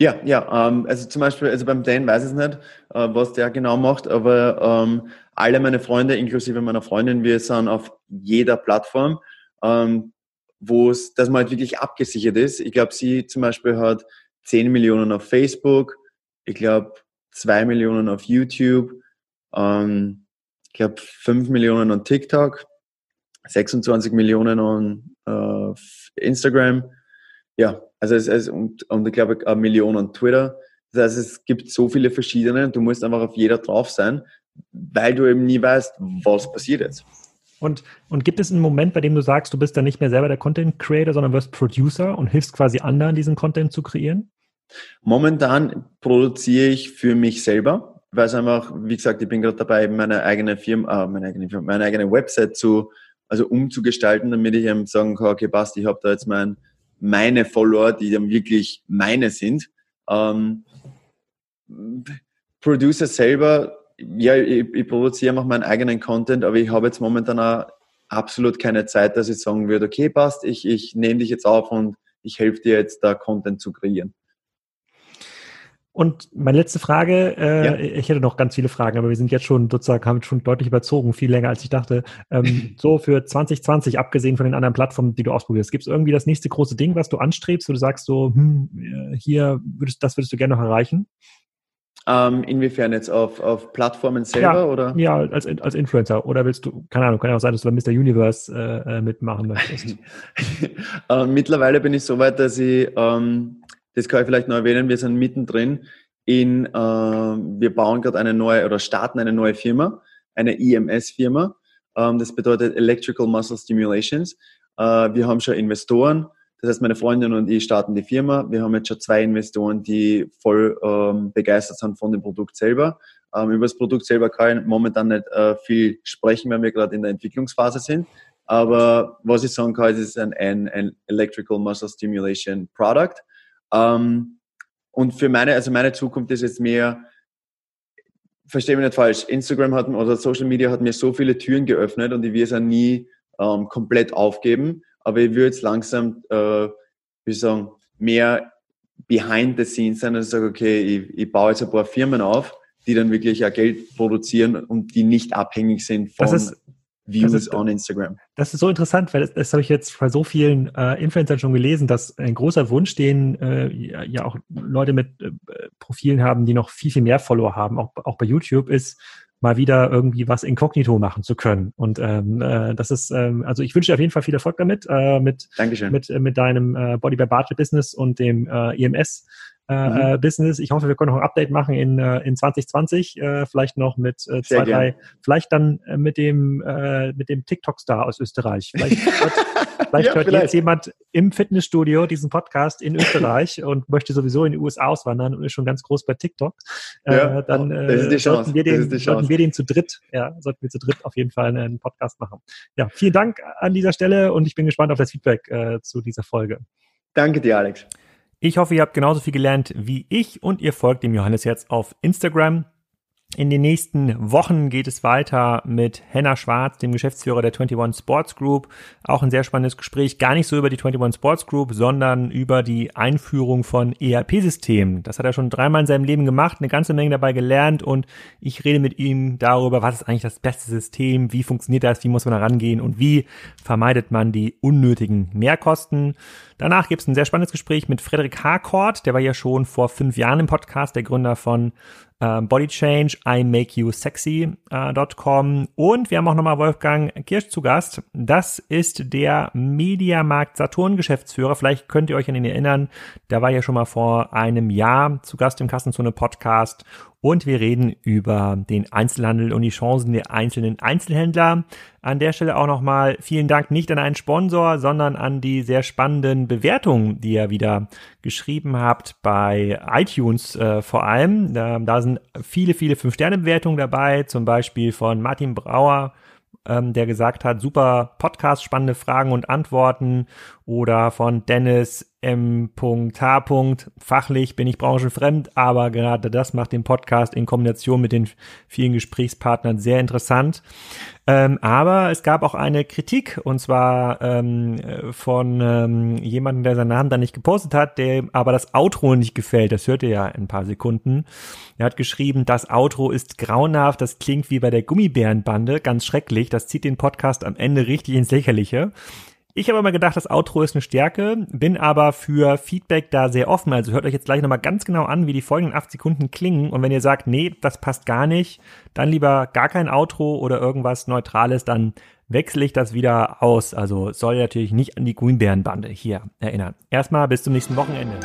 Ja, ja, ähm, also zum Beispiel, also beim Dan weiß ich es nicht, äh, was der genau macht, aber ähm, alle meine Freunde, inklusive meiner Freundin, wir sind auf jeder Plattform, ähm, wo es, dass man halt wirklich abgesichert ist. Ich glaube, sie zum Beispiel hat 10 Millionen auf Facebook, ich glaube 2 Millionen auf YouTube, ähm, ich glaube 5 Millionen an TikTok, 26 Millionen an äh, Instagram. Ja, also es, es, und, und ich glaube eine Million an Twitter. Das heißt, es gibt so viele verschiedene, du musst einfach auf jeder drauf sein, weil du eben nie weißt, was passiert jetzt. Und, und gibt es einen Moment, bei dem du sagst, du bist dann nicht mehr selber der Content Creator, sondern wirst Producer und hilfst quasi anderen, diesen Content zu kreieren? Momentan produziere ich für mich selber, weil es einfach, wie gesagt, ich bin gerade dabei, meine eigene Firma, äh, meine eigene Firma, meine eigene Website zu, also umzugestalten, damit ich eben sagen kann, okay, passt, ich habe da jetzt mein, meine Follower, die dann wirklich meine sind. Ähm, Producer selber, ja, ich, ich produziere auch meinen eigenen Content, aber ich habe jetzt momentan auch absolut keine Zeit, dass ich sagen würde, okay, passt, ich, ich nehme dich jetzt auf und ich helfe dir jetzt da Content zu kreieren. Und meine letzte Frage, äh, ja. ich hätte noch ganz viele Fragen, aber wir sind jetzt schon sozusagen, haben schon deutlich überzogen, viel länger als ich dachte. Ähm, so für 2020, abgesehen von den anderen Plattformen, die du ausprobierst, gibt es irgendwie das nächste große Ding, was du anstrebst, wo du sagst so, hm, äh, hier würdest, das würdest du gerne noch erreichen? Ähm, inwiefern jetzt auf, auf Plattformen selber ja, oder? Ja, als, als Influencer. Oder willst du, keine Ahnung, kann ja auch sein, dass du bei Mr. Universe äh, äh mitmachen möchtest. äh, mittlerweile bin ich so weit, dass ich ähm, das kann ich vielleicht noch erwähnen, wir sind mittendrin in, äh, wir bauen gerade eine neue oder starten eine neue Firma, eine EMS-Firma. Ähm, das bedeutet Electrical Muscle Stimulations. Äh, wir haben schon Investoren. Das heißt, meine Freundin und ich starten die Firma. Wir haben jetzt schon zwei Investoren, die voll ähm, begeistert sind von dem Produkt selber. Ähm, über das Produkt selber kann ich momentan nicht äh, viel sprechen, weil wir gerade in der Entwicklungsphase sind. Aber was ich sagen kann, es ist ein, ein, ein Electrical Muscle Stimulation Product. Ähm, und für meine, also meine Zukunft ist jetzt mehr, verstehe mich nicht falsch, Instagram hat oder Social Media hat mir so viele Türen geöffnet und ich will es auch nie ähm, komplett aufgeben. Aber ich würde jetzt langsam, äh, wie sagen, mehr behind the scenes sein, ich sage, okay, ich, ich baue jetzt ein paar Firmen auf, die dann wirklich auch Geld produzieren und die nicht abhängig sind von Views ist, on Instagram. Das ist so interessant, weil das, das habe ich jetzt bei so vielen äh, Influencern schon gelesen, dass ein großer Wunsch, den äh, ja auch Leute mit äh, Profilen haben, die noch viel, viel mehr Follower haben, auch, auch bei YouTube, ist mal wieder irgendwie was inkognito machen zu können. Und ähm, äh, das ist, ähm, also ich wünsche dir auf jeden Fall viel Erfolg damit, äh, mit, Dankeschön. mit, äh, mit deinem äh, Body by Bartle Business und dem äh, EMS äh, mhm. Äh, Business. Ich hoffe, wir können noch ein Update machen in, äh, in 2020, äh, vielleicht noch mit äh, zwei, drei, vielleicht dann mit dem mit dem TikTok-Star aus Österreich. Vielleicht vielleicht ja, hört vielleicht. jetzt jemand im Fitnessstudio diesen Podcast in Österreich und möchte sowieso in die USA auswandern und ist schon ganz groß bei TikTok. Äh, ja, dann äh, sollten, wir den, sollten wir den zu dritt, ja, sollten wir zu dritt auf jeden Fall einen Podcast machen. Ja, vielen Dank an dieser Stelle und ich bin gespannt auf das Feedback äh, zu dieser Folge. Danke dir, Alex. Ich hoffe, ihr habt genauso viel gelernt wie ich und ihr folgt dem Johannes jetzt auf Instagram. In den nächsten Wochen geht es weiter mit Henna Schwarz, dem Geschäftsführer der 21 Sports Group. Auch ein sehr spannendes Gespräch, gar nicht so über die 21 Sports Group, sondern über die Einführung von ERP-Systemen. Das hat er schon dreimal in seinem Leben gemacht, eine ganze Menge dabei gelernt und ich rede mit ihm darüber, was ist eigentlich das beste System, wie funktioniert das, wie muss man da rangehen und wie vermeidet man die unnötigen Mehrkosten. Danach gibt es ein sehr spannendes Gespräch mit Frederik Harcourt, der war ja schon vor fünf Jahren im Podcast, der Gründer von äh, Body Change, I Make You Sexy.com. Äh, und wir haben auch nochmal Wolfgang Kirsch zu Gast. Das ist der Mediamarkt Saturn Geschäftsführer. Vielleicht könnt ihr euch an ihn erinnern. Der war ja schon mal vor einem Jahr zu Gast im Kassenzone Podcast und wir reden über den Einzelhandel und die Chancen der einzelnen Einzelhändler. An der Stelle auch nochmal vielen Dank nicht an einen Sponsor, sondern an die sehr spannenden Bewertungen, die ihr wieder geschrieben habt bei iTunes äh, vor allem. Da, da sind viele, viele Fünf-Sterne-Bewertungen dabei, zum Beispiel von Martin Brauer, ähm, der gesagt hat, super Podcast, spannende Fragen und Antworten oder von Dennis M.H. Fachlich bin ich branchenfremd, aber gerade das macht den Podcast in Kombination mit den vielen Gesprächspartnern sehr interessant. Ähm, aber es gab auch eine Kritik und zwar ähm, von ähm, jemandem, der seinen Namen da nicht gepostet hat, der aber das Outro nicht gefällt. Das hört ihr ja in ein paar Sekunden. Er hat geschrieben, das Outro ist grauenhaft, das klingt wie bei der Gummibärenbande, ganz schrecklich. Das zieht den Podcast am Ende richtig ins Lächerliche. Ich habe immer gedacht, das Outro ist eine Stärke, bin aber für Feedback da sehr offen. Also hört euch jetzt gleich nochmal ganz genau an, wie die folgenden acht Sekunden klingen. Und wenn ihr sagt, nee, das passt gar nicht, dann lieber gar kein Outro oder irgendwas Neutrales, dann wechsle ich das wieder aus. Also soll natürlich nicht an die Grünbärenbande hier erinnern. Erstmal bis zum nächsten Wochenende.